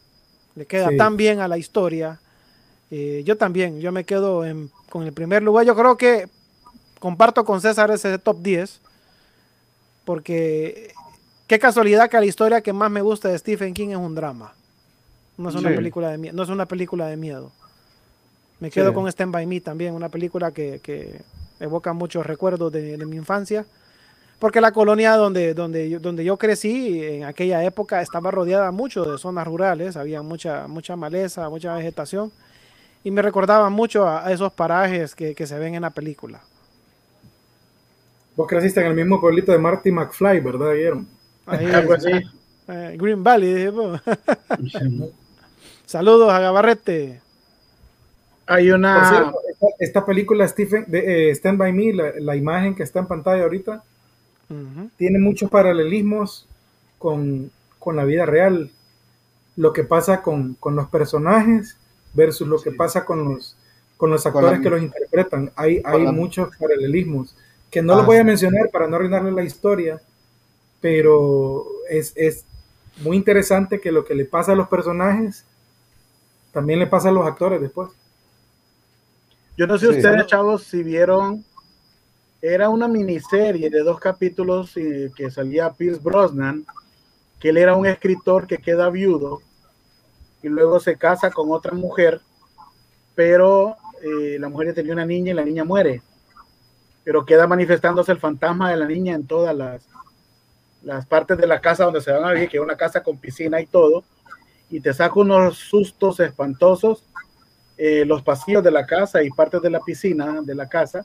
le queda tan bien a la historia. Eh, yo también, yo me quedo con el primer lugar. Yo creo que comparto con César ese top 10, porque qué casualidad que la historia que más me gusta de Stephen King es un drama. No es una película de no es una película de miedo. Me quedo con Stand By Me también, una película que, evoca muchos recuerdos de, mi infancia. porque la colonia donde, donde, yo, donde yo crecí en aquella época estaba rodeada mucho de zonas rurales, había mucha, mucha maleza, mucha vegetación, y me recordaba mucho a, esos parajes que, que, se ven en la película. Vos creciste en el mismo pueblito de Marty McFly, ¿verdad, Guillermo? Algo así. Eh, Green Valley, Saludos a Gabarrete. Hay una. esta, película Stephen, de, eh, Stand By Me, la, imagen que está en pantalla ahorita, tiene muchos paralelismos con, la vida real. Lo que pasa con, los personajes versus lo que pasa con los, con los actores que los interpretan. Hay, hay muchos paralelismos que no los voy a ah, mencionar para no arruinarle la historia, pero es, es muy interesante que lo que le pasa a los personajes también le pasa a los actores después. Yo no sé ustedes, chavos, si vieron, era una miniserie de dos capítulos eh, que salía Pierce Brosnan, que él era un escritor que queda viudo y luego se casa con otra mujer, pero eh, la mujer tenía una niña y la niña muere, pero queda manifestándose el fantasma de la niña en todas las, las partes de la casa donde se van a vivir, que es una casa con piscina y todo, y te saca unos sustos espantosos, eh, los pasillos de la casa y partes de la piscina de la casa.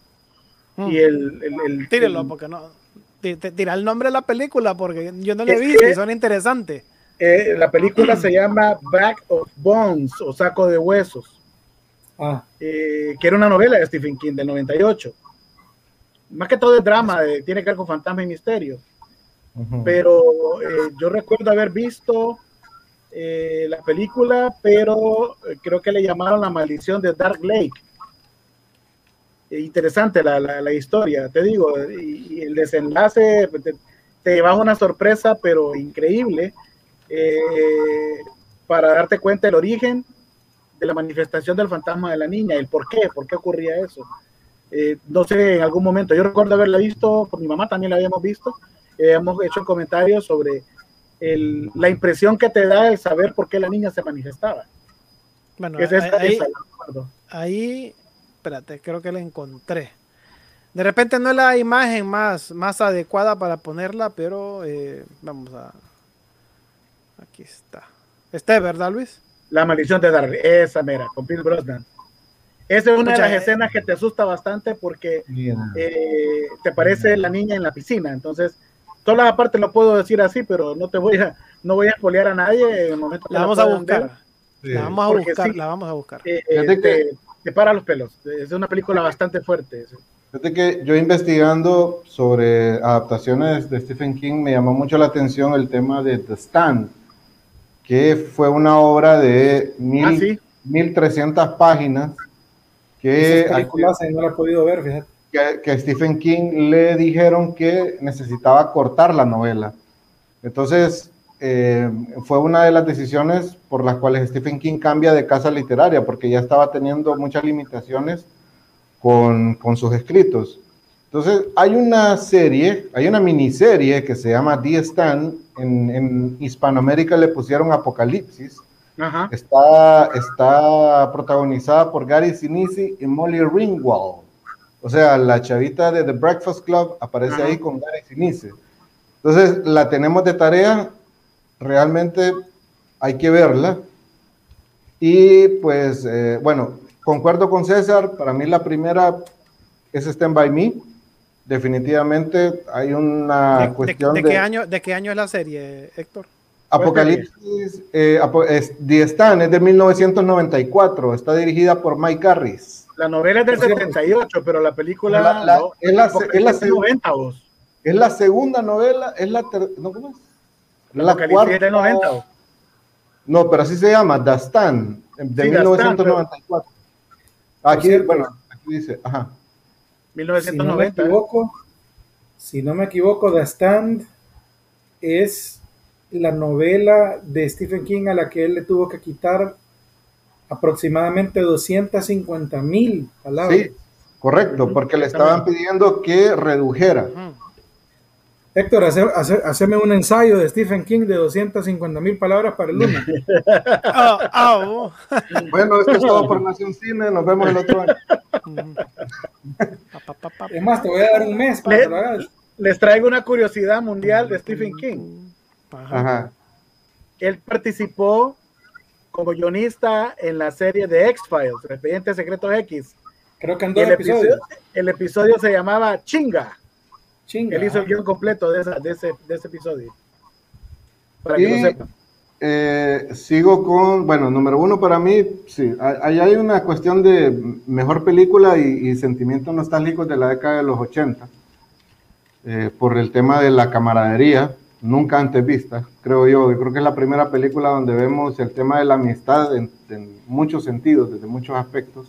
Y mm. el, el, Tírenlo, porque no. Tira el nombre de la película, porque yo no le he visto y son interesantes. Eh, la película se llama Back of Bones o Saco de Huesos, ah. eh, que era una novela de Stephen King del 98. Más que todo es drama, tiene que ver con fantasma y misterio pero eh, yo recuerdo haber visto eh, la película, pero eh, creo que le llamaron La maldición de Dark Lake. interesante la, la, historia, te digo, y, el desenlace te, te llevas una sorpresa, pero increíble, para darte cuenta del origen de la manifestación del fantasma de la niña, el por qué, por qué ocurría eso. no sé, en algún momento, yo recuerdo haberla visto, con mi mamá también la habíamos visto, hemos hecho comentarios sobre la impresión que te da el saber por qué la niña se manifestaba. Bueno, ahí, ahí, espérate, creo que la encontré. De repente no es la imagen más, más adecuada para ponerla, pero eh, vamos a... Aquí está. Este, ¿verdad, Luis? La maldición de Darby, esa mera, con Bill Brosnan. Esa es una de las escenas que te asusta bastante porque eh, te parece la niña en la piscina. Entonces, Todas las partes lo puedo decir así, pero no te voy a, no voy a espolear a nadie en el momento que la, vamos a buscar. La vamos a buscar, la vamos a buscar. Eh, eh, te, para los pelos. Es una película bastante fuerte. Fíjate que yo investigando sobre adaptaciones de Stephen King me llamó mucho la atención el tema de The Stand, que fue una obra de mil, 1300 ah, páginas que... no la he podido ver, fíjate que, a Stephen King le dijeron que necesitaba cortar la novela. Entonces, eh, fue una de las decisiones por las cuales Stephen King cambia de casa literaria, porque ya estaba teniendo muchas limitaciones con, con sus escritos. Entonces, hay una serie, hay una miniserie que se llama The Stand, en, en Hispanoamérica le pusieron Apocalipsis. Está, está protagonizada por Gary Sinise y Molly Ringwald. O sea, la chavita de The Breakfast Club aparece ahí con Gary Sinise. Entonces, la tenemos de tarea, realmente hay que verla. Y pues, eh, bueno, concuerdo con César, para mí la primera es Stand By Me. Definitivamente hay una cuestión de, qué año, ¿De qué año es la serie, Héctor? Apocalipsis, eh, es, The Stand es de 1994, está dirigida por Mike Harris. La novela es del 78, pero la película es, la, es, la, segunda, es la segunda novela, es la no, ¿cómo es? La, cuarta. 90, no, pero así se llama, Dastan, de 1994. Aquí, bueno, aquí dice, ajá. 1990. Si no me equivoco, si no me equivoco, The Stand es la novela de Stephen King a la que él le tuvo que quitar aproximadamente 250 mil palabras. Sí, correcto, porque le estaban pidiendo que redujera. Héctor, hacer, un ensayo de Stephen King de 250 mil palabras para el lunes. Ah, ah, bueno, esto es todo por Nación Cine, nos vemos el otro año. es más, te voy a dar un mes para que lo hagas. les traigo una curiosidad mundial de Stephen King. Ajá. Él participó como guionista en la serie de X-Files, Expedientes Secretos X. Creo que en dos el episodio, episodios. el episodio se llamaba Chinga. Chinga. Él hizo el guion completo de, esa- de ese, de ese episodio. Para que Y- lo sepan. Eh, sigo con, bueno, número uno para mí, sí, hay- ahí hay una cuestión de mejor película y, y sentimientos nostálgicos de la década de los 80, eh, por el tema de la camaradería, nunca antes vista, creo yo, creo que es la primera película donde vemos el tema de la amistad en, muchos sentidos, desde muchos aspectos.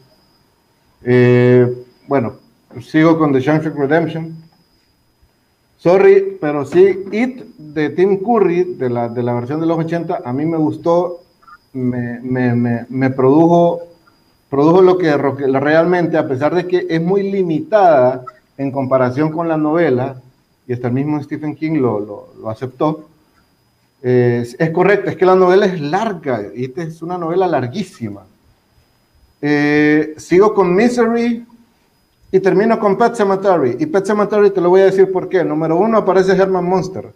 Eh, bueno, sigo con The Shawshank Redemption, Sorry, pero sí, It de Tim Curry, de la, de la versión de los 80, a mí me gustó, me, me, me, produjo, produjo lo que realmente, a pesar de que es muy limitada en comparación con la novela, y hasta el mismo Stephen King lo, lo, lo aceptó, es, es correcto, es que la novela es larga, It es una novela larguísima. Eh, sigo con Misery, y termino con Pet Cemetery. Y Pet Cemetery te lo voy a decir por qué. Número uno aparece Herman Monster.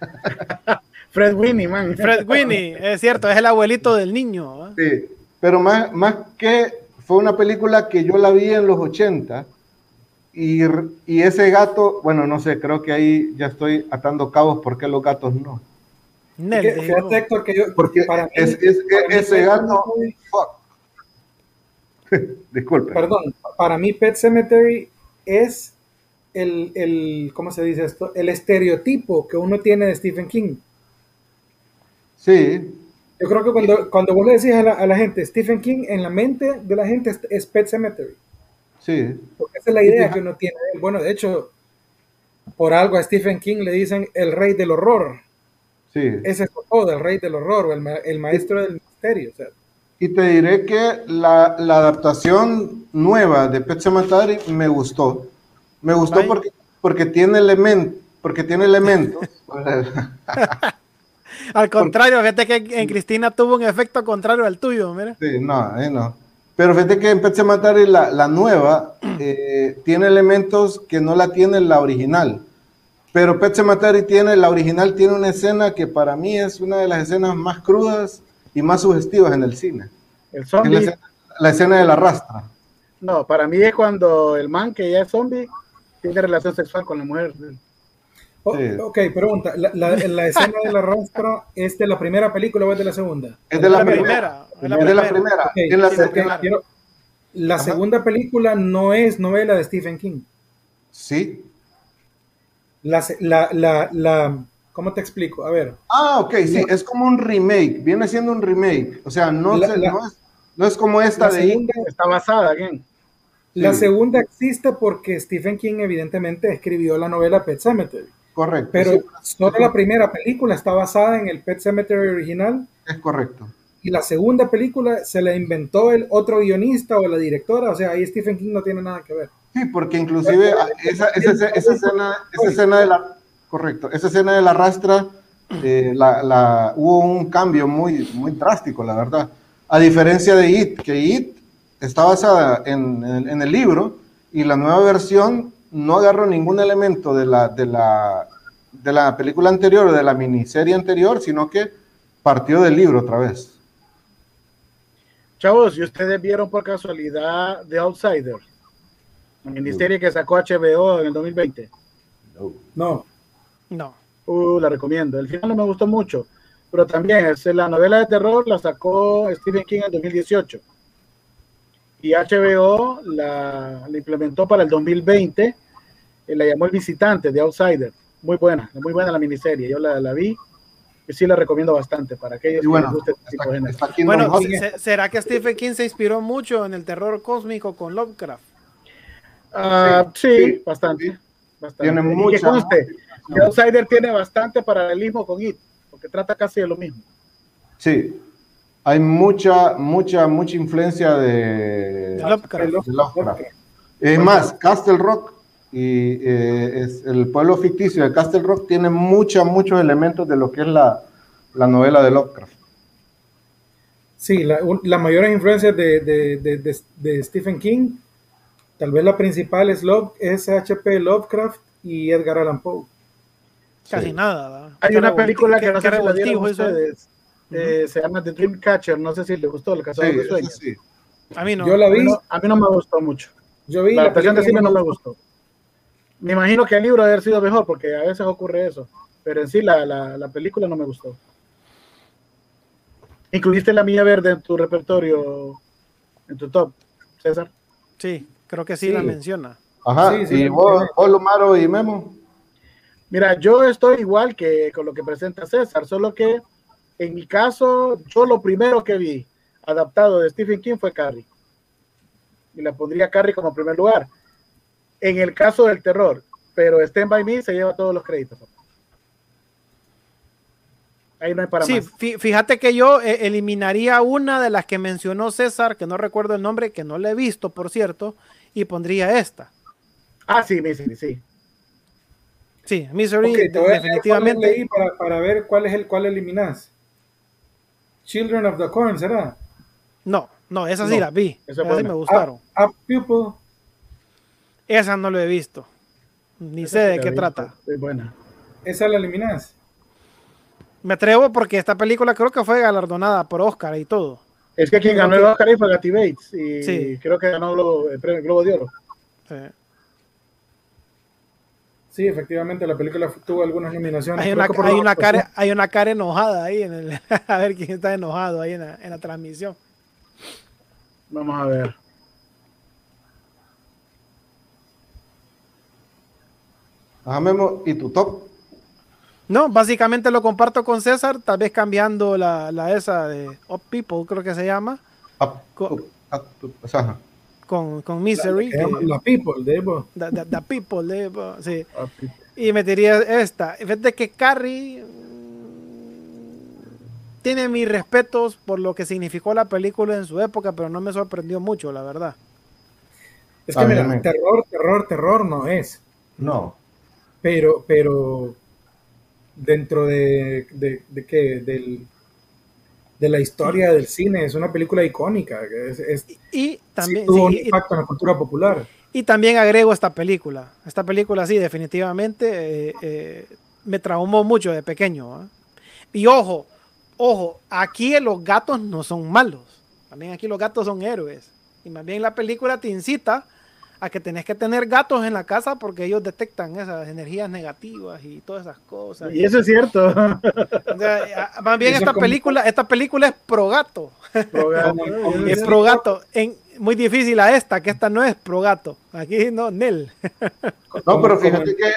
Fred Winnie, man. Fred Winnie, es cierto, es el abuelito del niño. ¿eh? Sí. Pero más, más que fue una película que yo la vi en los 80. Y, y ese gato, bueno, no sé, creo que ahí ya estoy atando cabos porque los gatos no. Nel, Que- digo. Fíjate, Héctor, que yo. Porque para mí- es, es- para mí ese Pet gato. Disculpe. Perdón, para mí Pet Cemetery es el, el, ¿cómo se dice esto? El estereotipo que uno tiene de Stephen King. Sí, Yo creo que cuando, cuando vos le decís a la, a la gente Stephen King, en la mente de la gente es, es Pet Cemetery. Sí. Porque esa es la idea que uno tiene. Bueno, de hecho, por algo a Stephen King le dicen el rey del horror. Sí. Ese es todo, el rey del horror, o el, ma- el maestro del misterio. O sea, Y te diré que la, la adaptación nueva de Pet Sematary me gustó. Me gustó porque, porque tiene elementos, porque tiene elementos. Al contrario, fíjate que en Cristina tuvo un efecto contrario al tuyo, mira. Sí, no, ahí no. Pero fíjate que en Pet Sematary la, la nueva eh, tiene elementos que no la tiene la original. Pero Pet Sematary tiene, la original tiene una escena que para mí es una de las escenas más crudas y más sugestivas en el cine. El Es la, zombie. escena, la escena de la rastra. No, para mí es cuando el man que ya es zombie tiene relación sexual con la mujer. O- Sí. ok, pregunta, ¿la, la, la escena de la rastra es de la primera película o es de la segunda? Es de la, La primera. primera, es de la primera. En la segunda- quiero- la Ajá. segunda película no es novela de Stephen King. Sí. La, la, la, la- ¿cómo te explico? A ver, Ah, ok, sí, es como un remake, viene siendo un remake. O sea, no, La- se- la- no, es, no es como esta la de segunda, Está basada, ¿quién? la Sí. segunda existe porque Stephen King evidentemente escribió la novela Pet Cemetery. Correcto. Pero sí, solo la primera película está basada en el Pet Cemetery original es correcto. y la segunda película se la inventó el otro guionista o la directora, o sea, ahí Stephen King no tiene nada que ver. Sí, porque inclusive esa, esa, esa- esa escena, esa escena de la, correcto, esa escena de la rastra, eh, la, la- hubo un cambio muy, muy drástico, la verdad. A diferencia de It, que It está basada en, en- en el libro y la nueva versión no agarró ningún elemento de la, de la, de la película anterior o de la miniserie anterior, sino que partió del libro otra vez. Chavos, ¿y ustedes vieron por casualidad The Outsider? La miniserie que sacó HBO en el 2020. No, No. Uh, la recomiendo. El final no me gustó mucho, pero también es la novela de terror la sacó Stephen King en 2018 y HBO la, la implementó para el 2020. Y la llamó El Visitante de Outsider. Muy buena, muy buena la miniserie. Yo la, la vi y sí la recomiendo bastante para aquellos Y bueno, que les guste este tipo de está, género. está Kingdom Bueno, ¿será que Stephen King se inspiró mucho en el terror cósmico con Lovecraft? Ah, sí, sí, bastante. sí. bastante. Tiene Y que conste, Outsider tiene bastante paralelismo con It, porque trata casi de lo mismo. Sí, hay mucha, mucha, mucha influencia de, De Lovecraft. de Lovecraft. Es más, Castle Rock y eh, es el pueblo ficticio de Castle Rock tiene mucha, muchos elementos de lo que es la, la novela de Lovecraft. sí, la, las mayores influencias de, de- de- de- de Stephen King, tal vez la principal es, Love, es H.P. Lovecraft y Edgar Allan Poe. Casi nada. Hay una película que, no sé si la vieron ustedes. Eh, se llama The Dream Catcher. No sé si le gustó, El Cazador de Sueños. A mí no. Yo la vi. A mí no, me gustó mucho. Yo vi la adaptación de cine no me gustó. Me imagino que el libro debe haber sido mejor porque a veces ocurre eso. Pero en sí la, la, la película no me gustó. ¿Incluiste la mía verde en tu repertorio, en tu top, César? Sí, creo que sí, la menciona. Ajá, sí, sí, ¿y vos, vos, Lumaro y Memo? Mira, yo estoy igual que con lo que presenta César, solo que en mi caso, yo lo primero que vi adaptado de Stephen King fue Carrie. Y la pondría Carrie como primer lugar. En el caso del terror, pero Stand By Me se lleva todos los créditos. Ahí no hay para sí, fíjate que yo eh, eliminaría una de las que mencionó César, que no recuerdo el nombre, que no la he visto, por cierto, y pondría esta. Ah, sí, Misery, sí. Sí, Misery, definitivamente. Para, para, ver cuál es el cual eliminas. Children of the Corn, ¿será? No, no, esas sí las vi. Esas sí me gustaron. A, Pupil. Esa no lo he visto. Ni sé de qué trata. Es buena. ¿Esa la eliminas? Me atrevo porque esta película creo que fue galardonada por Oscar y todo. Es que quien ganó el Oscar fue Gatty Bates y sí. creo que ganó el, premio Globo de Oro. Sí. Sí, efectivamente, la película tuvo algunas nominaciones. Hay una, hay una, cara, hay una cara enojada ahí, en el, a ver quién está enojado ahí en la, en la transmisión. Vamos a ver. Ajá, Memo, ¿y tu top? No, básicamente lo comparto con César, tal vez cambiando la, la esa de Up People, creo que se llama. Up, con, up, up, ajá con, con Misery. La, que, la People, de the, the, the, People, de sí. Y metería esta. Fíjate que Carrie mm, tiene mis respetos por lo que significó la película en su época, pero no me sorprendió mucho, la verdad. Es que, mira, terror, terror, terror no es. No. Pero, pero dentro de, de, de qué, del, de la historia del cine, es una película icónica. Es, y, también tuvo un impacto en la cultura popular. Y también agrego esta película. Esta película, sí, definitivamente eh, eh, me traumó mucho de pequeño. ¿eh? Y ojo, ojo, aquí los gatos no son malos. También aquí los gatos son héroes. Y más bien la película te incita a que tenés que tener gatos en la casa porque ellos detectan esas energías negativas y todas esas cosas. Y eso es cierto. más bien esta película, esta película es pro gato. Pro gato. es pro gato. En, muy difícil a esta, que esta no es pro gato. Aquí no, Nel. no, pero fíjate que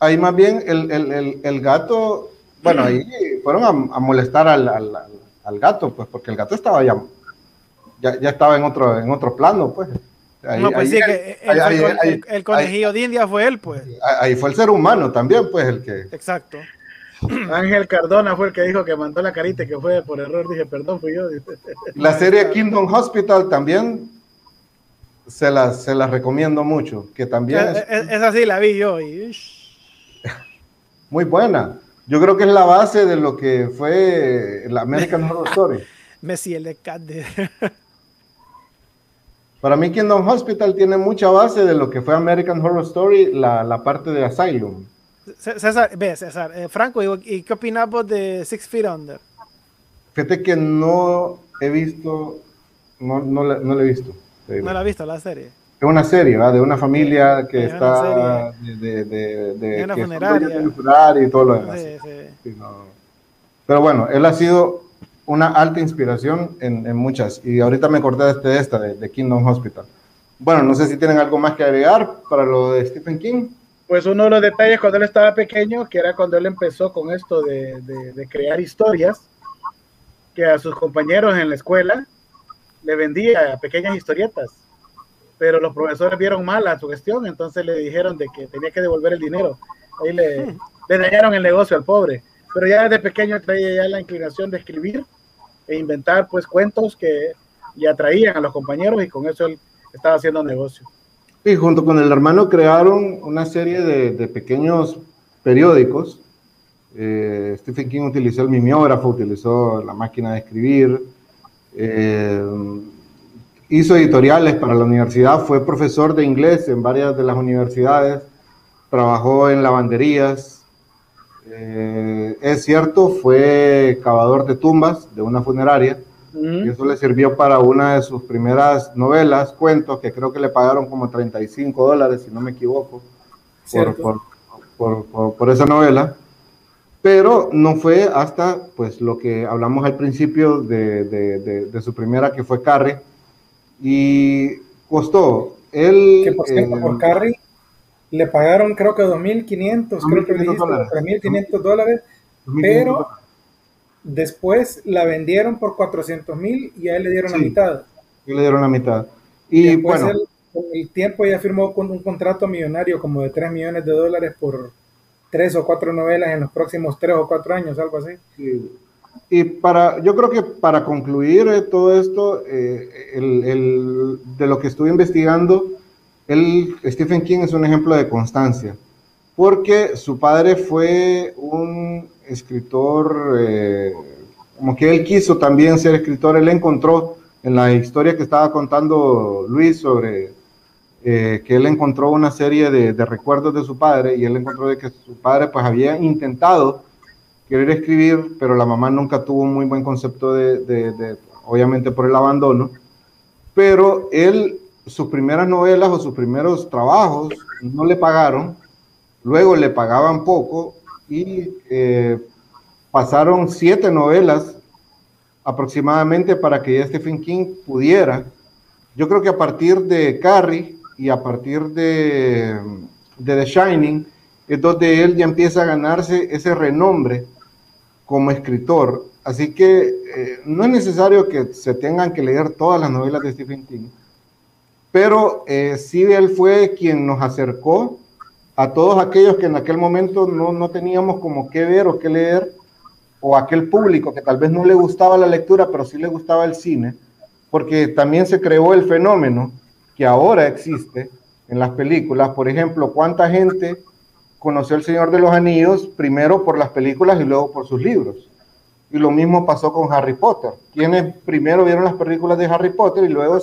ahí más bien el, el, el, gato, bueno, ahí fueron a, molestar al, al, al, gato, pues, porque el gato estaba ya, ya, ya estaba en otro, en otro plano, pues. Ahí, no, pues sí, que el, conejillo de India fue él, pues. Ahí fue el ser humano también, pues, el que. Exacto. Ángel Cardona fue el que dijo que mandó la carita que fue por error. Dije, perdón, fui yo. La serie Kingdom Hospital también se la, se la recomiendo mucho. Que también es, esa sí la vi yo. Y... Muy buena. Yo creo que es la base de lo que fue la American Horror Story. Messi, el de. Para mí Kingdom Hospital tiene mucha base de lo que fue American Horror Story, la, la parte de Asylum. César, ve, César, eh, Franco, ¿y, qué opinamos de Six Feet Under? Fíjate que no he visto, no, no, la, no la he visto. ¿No la he visto la serie? Es una serie, ¿va? De una familia que está de, de, de, una funeraria. y todo lo demás. Sí, sí. Pero bueno, él ha sido una alta inspiración en, en, muchas. Y ahorita me acordé de, este, de esta, de, Kingdom Hospital. Bueno, no sé si tienen algo más que agregar para lo de Stephen King. Pues uno de los detalles cuando él estaba pequeño, que era cuando él empezó con esto de, de crear historias, que a sus compañeros en la escuela le vendía pequeñas historietas, pero los profesores vieron mal a su gestión, entonces le dijeron de que tenía que devolver el dinero. Ahí le, hmm. le dañaron el negocio al pobre. Pero ya desde pequeño traía ya la inclinación de escribir e inventar pues cuentos que le atraían a los compañeros y con eso él estaba haciendo negocio. Y junto con el hermano crearon una serie de, pequeños periódicos. Eh, Stephen King utilizó el mimeógrafo, utilizó la máquina de escribir, eh, hizo editoriales para la universidad, fue profesor de inglés en varias de las universidades trabajó en lavanderías. Eh, es cierto, fue cavador de tumbas de una funeraria. Y eso le sirvió para una de sus primeras novelas, cuentos, que creo que le pagaron como 35 dólares, si no me equivoco, por, por, por, por, esa novela. Pero no fue hasta pues lo que hablamos al principio de, de, de, su primera, que fue Carrie. Y costó. Él, que por cierto, por eh, Carrie le pagaron creo que 2.500, creo que 3.500 dólares, pero después la vendieron por 400.000 y a él le dieron la mitad. Y le dieron la mitad. Y bueno. con el tiempo ya firmó con un contrato millonario como de 3 millones de dólares por tres o cuatro novelas en los próximos tres o cuatro años, algo así. Y para, yo creo que para concluir eh, todo esto, eh, el, el, de lo que estuve investigando, el Stephen King es un ejemplo de constancia, porque su padre fue un escritor, eh, como que él quiso también ser escritor, él encontró en la historia que estaba contando Luis sobre eh, que él encontró una serie de, recuerdos de su padre y él encontró de que su padre pues había intentado querer escribir, pero la mamá nunca tuvo un muy buen concepto de obviamente por el abandono, pero él sus primeras novelas o sus primeros trabajos no le pagaron, luego le pagaban poco y eh, pasaron siete novelas aproximadamente para que Stephen King pudiera. Yo creo que a partir de Carrie y a partir de, The Shining es donde él ya empieza a ganarse ese renombre como escritor. Así que eh, no es necesario que se tengan que leer todas las novelas de Stephen King pero eh, sí él fue quien nos acercó a todos aquellos que en aquel momento no, no teníamos como qué ver o qué leer, o aquel público que tal vez no le gustaba la lectura, pero sí le gustaba el cine, porque también se creó el fenómeno que ahora existe en las películas. Por ejemplo, ¿cuánta gente conoció El Señor de los Anillos primero por las películas y luego por sus libros? Y lo mismo pasó con Harry Potter. Quienes primero vieron las películas de Harry Potter y luego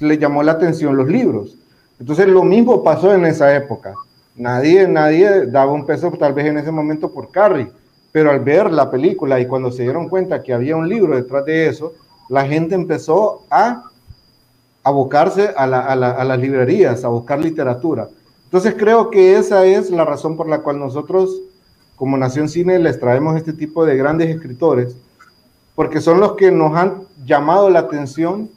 le llamó la atención los libros. Entonces lo mismo pasó en esa época. Nadie, nadie daba un peso tal vez en ese momento por Carrie, pero al ver la película y cuando se dieron cuenta que había un libro detrás de eso, la gente empezó a abocarse a, a, la, a las librerías, a buscar literatura. Entonces creo que esa es la razón por la cual nosotros como Nación Cine les traemos este tipo de grandes escritores, porque son los que nos han llamado la atención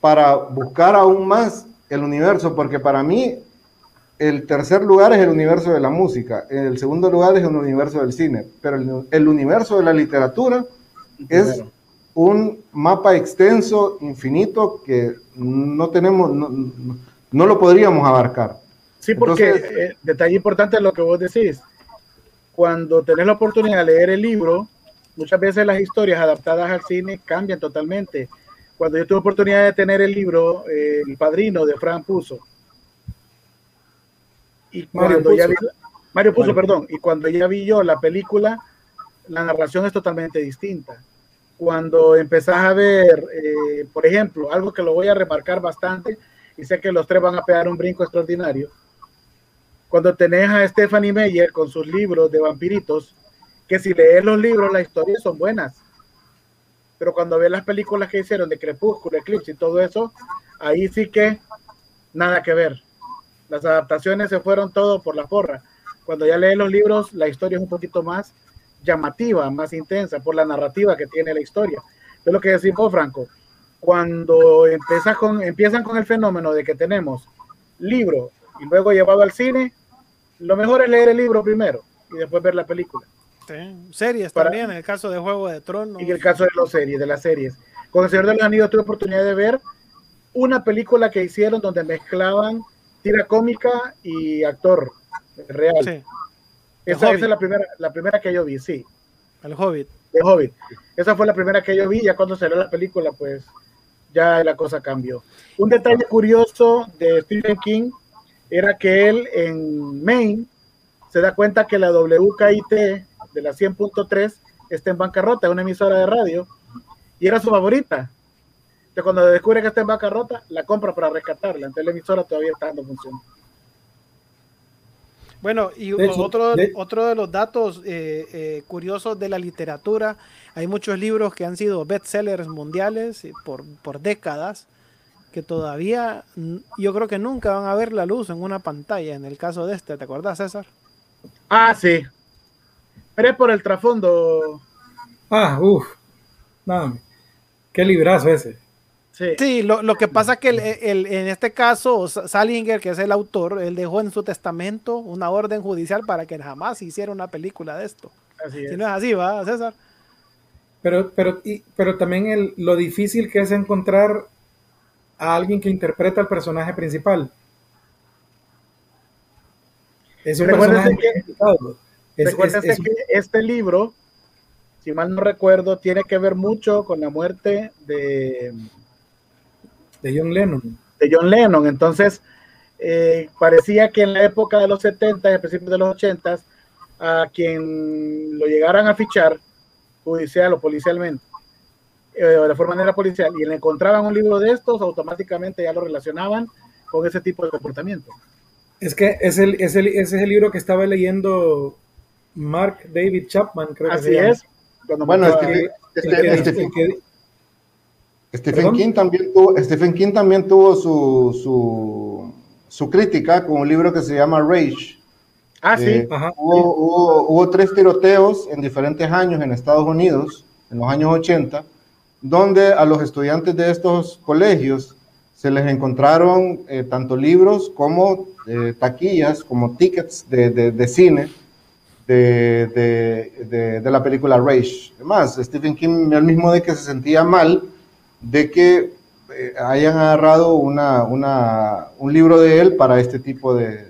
para buscar aún más el universo, porque para mí el tercer lugar es el universo de la música, el segundo lugar es el universo del cine, pero el, el universo de la literatura es un mapa extenso, infinito, que no tenemos, no, no lo podríamos abarcar. Sí, porque Entonces, eh, detalle importante es lo que vos decís. Cuando tenés la oportunidad de leer el libro, muchas veces las historias adaptadas al cine cambian totalmente cuando yo tuve oportunidad de tener el libro eh, El Padrino de Fran Puso. Y Mario Puzo. Ya vi, Mario Puzo, Mario. perdón. Y cuando ya vi yo la película, la narración es totalmente distinta. Cuando empezás a ver, eh, por ejemplo, algo que lo voy a remarcar bastante, y sé que los tres van a pegar un brinco extraordinario. Cuando tenés a Stephanie Meyer con sus libros de vampiritos, que si lees los libros, las historias son buenas pero cuando ves las películas que hicieron de Crepúsculo, Eclipse y todo eso, ahí sí que nada que ver. Las adaptaciones se fueron todo por la porra. Cuando ya lees los libros, la historia es un poquito más llamativa, más intensa, por la narrativa que tiene la historia. Es lo que decimos, Franco. Cuando con, empiezan con el fenómeno de que tenemos libro y luego llevado al cine, lo mejor es leer el libro primero y después ver la película. Sí. Series Para, también, en el caso de Juego de Tronos. Y en el caso de las series, de las series. Con El Señor de los Anillos tuve oportunidad de ver una película que hicieron donde mezclaban tira cómica y actor real. Sí. Esa, esa, es la primera, la primera que yo vi, sí. El Hobbit. El Hobbit. Esa fue la primera que yo vi, ya cuando salió la película, pues ya la cosa cambió. Un detalle curioso de Stephen King era que él en Maine se da cuenta que la WKIT de la 100.3 está en bancarrota, una emisora de radio, y era su favorita. Entonces, cuando descubre que está en bancarrota, la compra para rescatarla. Entonces, la emisora todavía está dando función. Bueno, y otro, de... otro de los datos eh, eh, curiosos de la literatura, hay muchos libros que han sido bestsellers mundiales por, por décadas, que todavía yo creo que nunca van a ver la luz en una pantalla, en el caso de este, ¿te acuerdas César? Ah, sí. Pero es por el trasfondo. Ah, uff. No, qué librazo ese. Sí, lo, lo, que pasa es que el, en este caso, Salinger, que es el autor, él dejó en su testamento una orden judicial para que jamás hiciera una película de esto. Así Si no es así, ¿va, César? Pero, pero, y, pero también el, lo difícil que es encontrar a alguien que interpreta al personaje principal. Es un personaje que, es, es, que este libro, si mal no recuerdo, tiene que ver mucho con la muerte de de John Lennon. De John Lennon. Entonces, eh, parecía que en la época de los 70 y a principios de los 80 a quien lo llegaran a fichar judicial o policialmente, eh, de forma manera policial, y le encontraban un libro de estos, automáticamente ya lo relacionaban con ese tipo de comportamiento. Es que es el, es el, ese es el libro que estaba leyendo Mark David Chapman, creo Así que es. bueno, Stephen King, también tuvo, Stephen King también tuvo su, su, su, crítica con un libro que se llama Rage. Ah, sí. Eh, hubo, hubo, tres tiroteos en diferentes años en Estados Unidos, en los años 80, donde a los estudiantes de estos colegios se les encontraron eh, tanto libros como eh, taquillas, como tickets de, de, de cine de, de, la película Rage. Además, Stephen King, el mismo de que se sentía mal, de que eh, hayan agarrado una, una, un libro de él para este tipo de,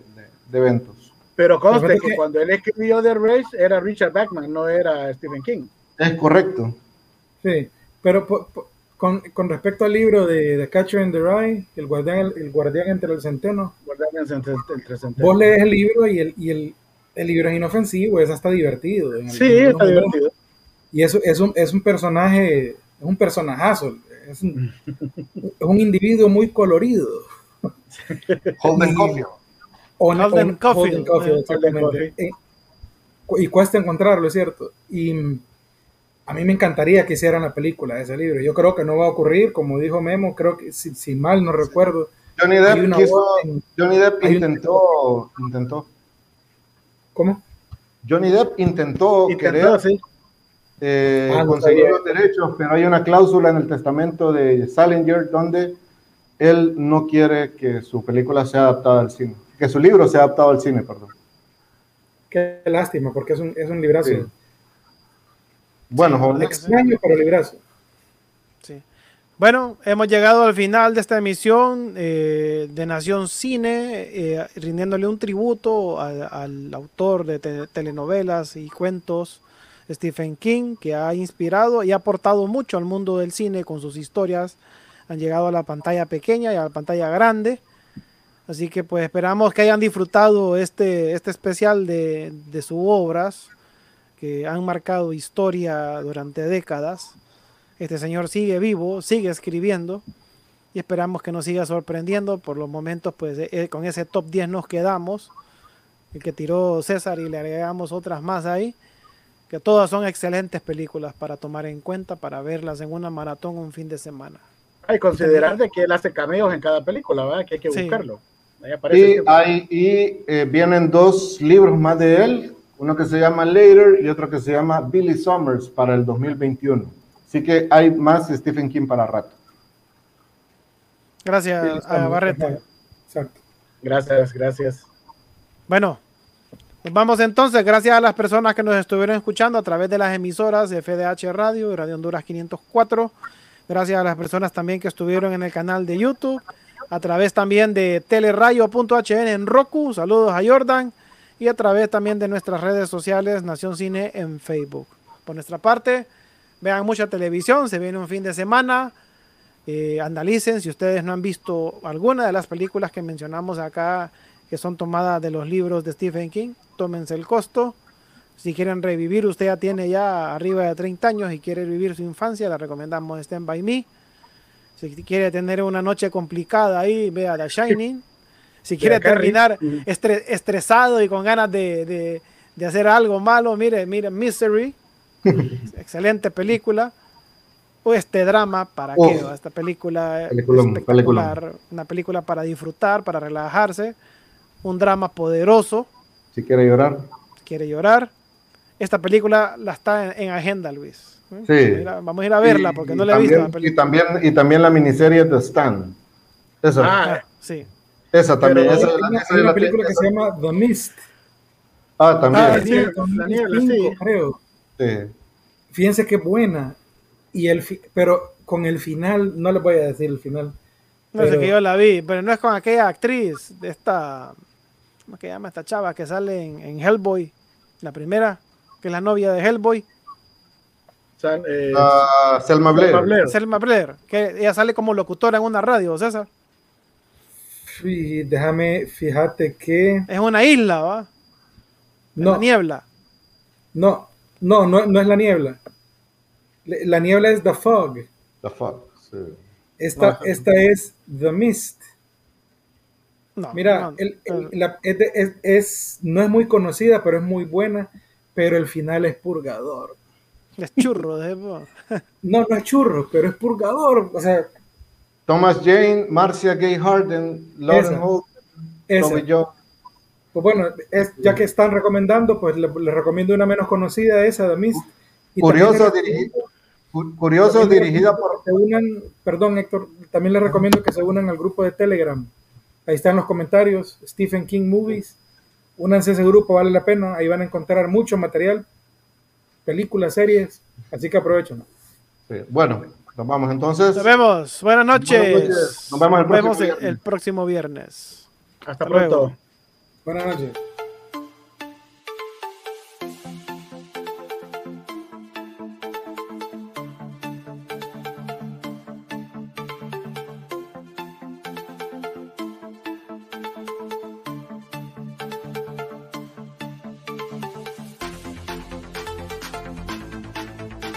de, eventos. Pero conste que cuando él escribió The Race era Richard Bachman, no era Stephen King. Es correcto. Sí, pero con, con, respecto al libro de The Catcher in the Rye, el guardián, el guardián entre el centeno, entre, entre vos lees el libro y el, y el, el libro es inofensivo, es hasta divertido. sí, está divertido. Y eso es un, es un personaje, es un personajazo es un, un individuo muy colorido. Holden Coffee. Holden Coffee. exactamente. Eh, y cuesta encontrarlo, es cierto. Y a mí me encantaría que hicieran la película de ese libro. Yo creo que no va a ocurrir, como dijo Memo, creo que si, mal no recuerdo. Johnny Depp, Johnny Depp intentó, intentó. ¿Cómo? Johnny Depp intentó, intentó querer, sí eh, ah, conseguir los derechos, pero hay una cláusula en el testamento de Salinger donde él no quiere que su película sea adaptada al cine, que su libro sea adaptado al cine, perdón. Qué lástima, porque es un, es un librazo. Bueno, extraño, pero librazo. Bueno, hemos llegado al final de esta emisión eh, de Nación Cine, eh, rindiéndole un tributo al autor de telenovelas y cuentos Stephen King, que ha inspirado y ha aportado mucho al mundo del cine con sus historias. Han llegado a la pantalla pequeña y a la pantalla grande. Así que pues esperamos que hayan disfrutado este, este especial de, de sus obras, que han marcado historia durante décadas. Este señor sigue vivo, sigue escribiendo y esperamos que nos siga sorprendiendo. Por los momentos, pues eh, con ese top 10 nos quedamos. El que tiró César y le agregamos otras más ahí que todas son excelentes películas para tomar en cuenta, para verlas en una maratón un fin de semana. Hay considerar de que él hace cameos en cada película, ¿verdad? Que hay que buscarlo. y, hay, y eh, vienen dos libros más de él, uno que se llama Later y otro que se llama Billy Summers para el 2021. Así que hay más Stephen King para rato. Gracias, a Barreto. Exacto. Gracias, gracias. Bueno, vamos entonces, gracias a las personas que nos estuvieron escuchando a través de las emisoras de FDH Radio y Radio Honduras 504. Gracias a las personas también que estuvieron en el canal de YouTube, a través también de telerayo.hn en Roku. Saludos a Jordan. Y a través también de nuestras redes sociales Nación Cine en Facebook. Por nuestra parte, vean mucha televisión, se viene un fin de semana. Eh, analicen si ustedes no han visto alguna de las películas que mencionamos acá que son tomadas de los libros de Stephen King. Tómense el costo. Si quieren revivir, usted ya tiene ya arriba de 30 años y quiere vivir su infancia, le recomendamos Stand By Me. Si quiere tener una noche complicada ahí, vea The Shining. Si quiere terminar Ujú. estre- estresado y con ganas de, de- de hacer algo malo, mire, mire, Misery, excelente película. O este drama, ¿para Uf. qué? Esta película Peliculón, espectacular, una película para disfrutar, para relajarse, un drama poderoso, Si quiere llorar. quiere llorar. Esta película la está en, en agenda, Luis. ¿eh? Sí. Vamos a ir a, vamos a ir a verla porque y no la he visto. la y, película. también, y también la miniserie The Stand. Esa, Ah, Ah, sí. esa también. pero esa, Hay esa- una, esa hay una la- película que esa- se llama The Mist. Ah, también. Ah, Es sí. del La niebla, 2005, sí. creo. Sí. Fíjense qué buena. Y el fi- pero con el final, no les voy a decir el final. No sé Pero- que yo la vi, pero no es con aquella actriz de esta. ¿Cómo que llama esta chava que sale en, en Hellboy? La primera, que es la novia de Hellboy. Sal- eh, Ah, Selma Blair. Selma Blair. Selma Blair, que ella sale como locutora en una radio, César. Y déjame, fíjate que. Es una isla, ¿va? En la No, niebla. no, no, no, no es la niebla. La niebla es The Fog. The fuck. Sí. Esta, esta es The Mist. No, Mira, no, el- el- no. la- es, de- es- es- no es muy conocida, pero es muy buena. Pero el final es purgador. es churro. de- No, no es churro, pero es purgador. O sea, Thomas Jane, Marcia Gay Harden, Lauren. Holt. Toby Jones. Pues bueno, es, ya que están recomendando, pues le, le recomiendo una menos conocida, esa, The Mist. Y Curioso, también le dirigi- cu- curioso dirigida por Se unan, perdón Héctor, también les recomiendo que se unan al grupo de Telegram. Ahí están los comentarios, Stephen King Movies. Únanse a ese grupo, vale la pena. Ahí van a encontrar mucho material, películas, series. Así que aprovechen. Sí, Bueno, nos vamos entonces. Nos vemos. Buenas noches. Buenas noches. Nos vemos el próximo el- viernes. el próximo viernes. hasta Hasta luego. Pronto. Buenas noches.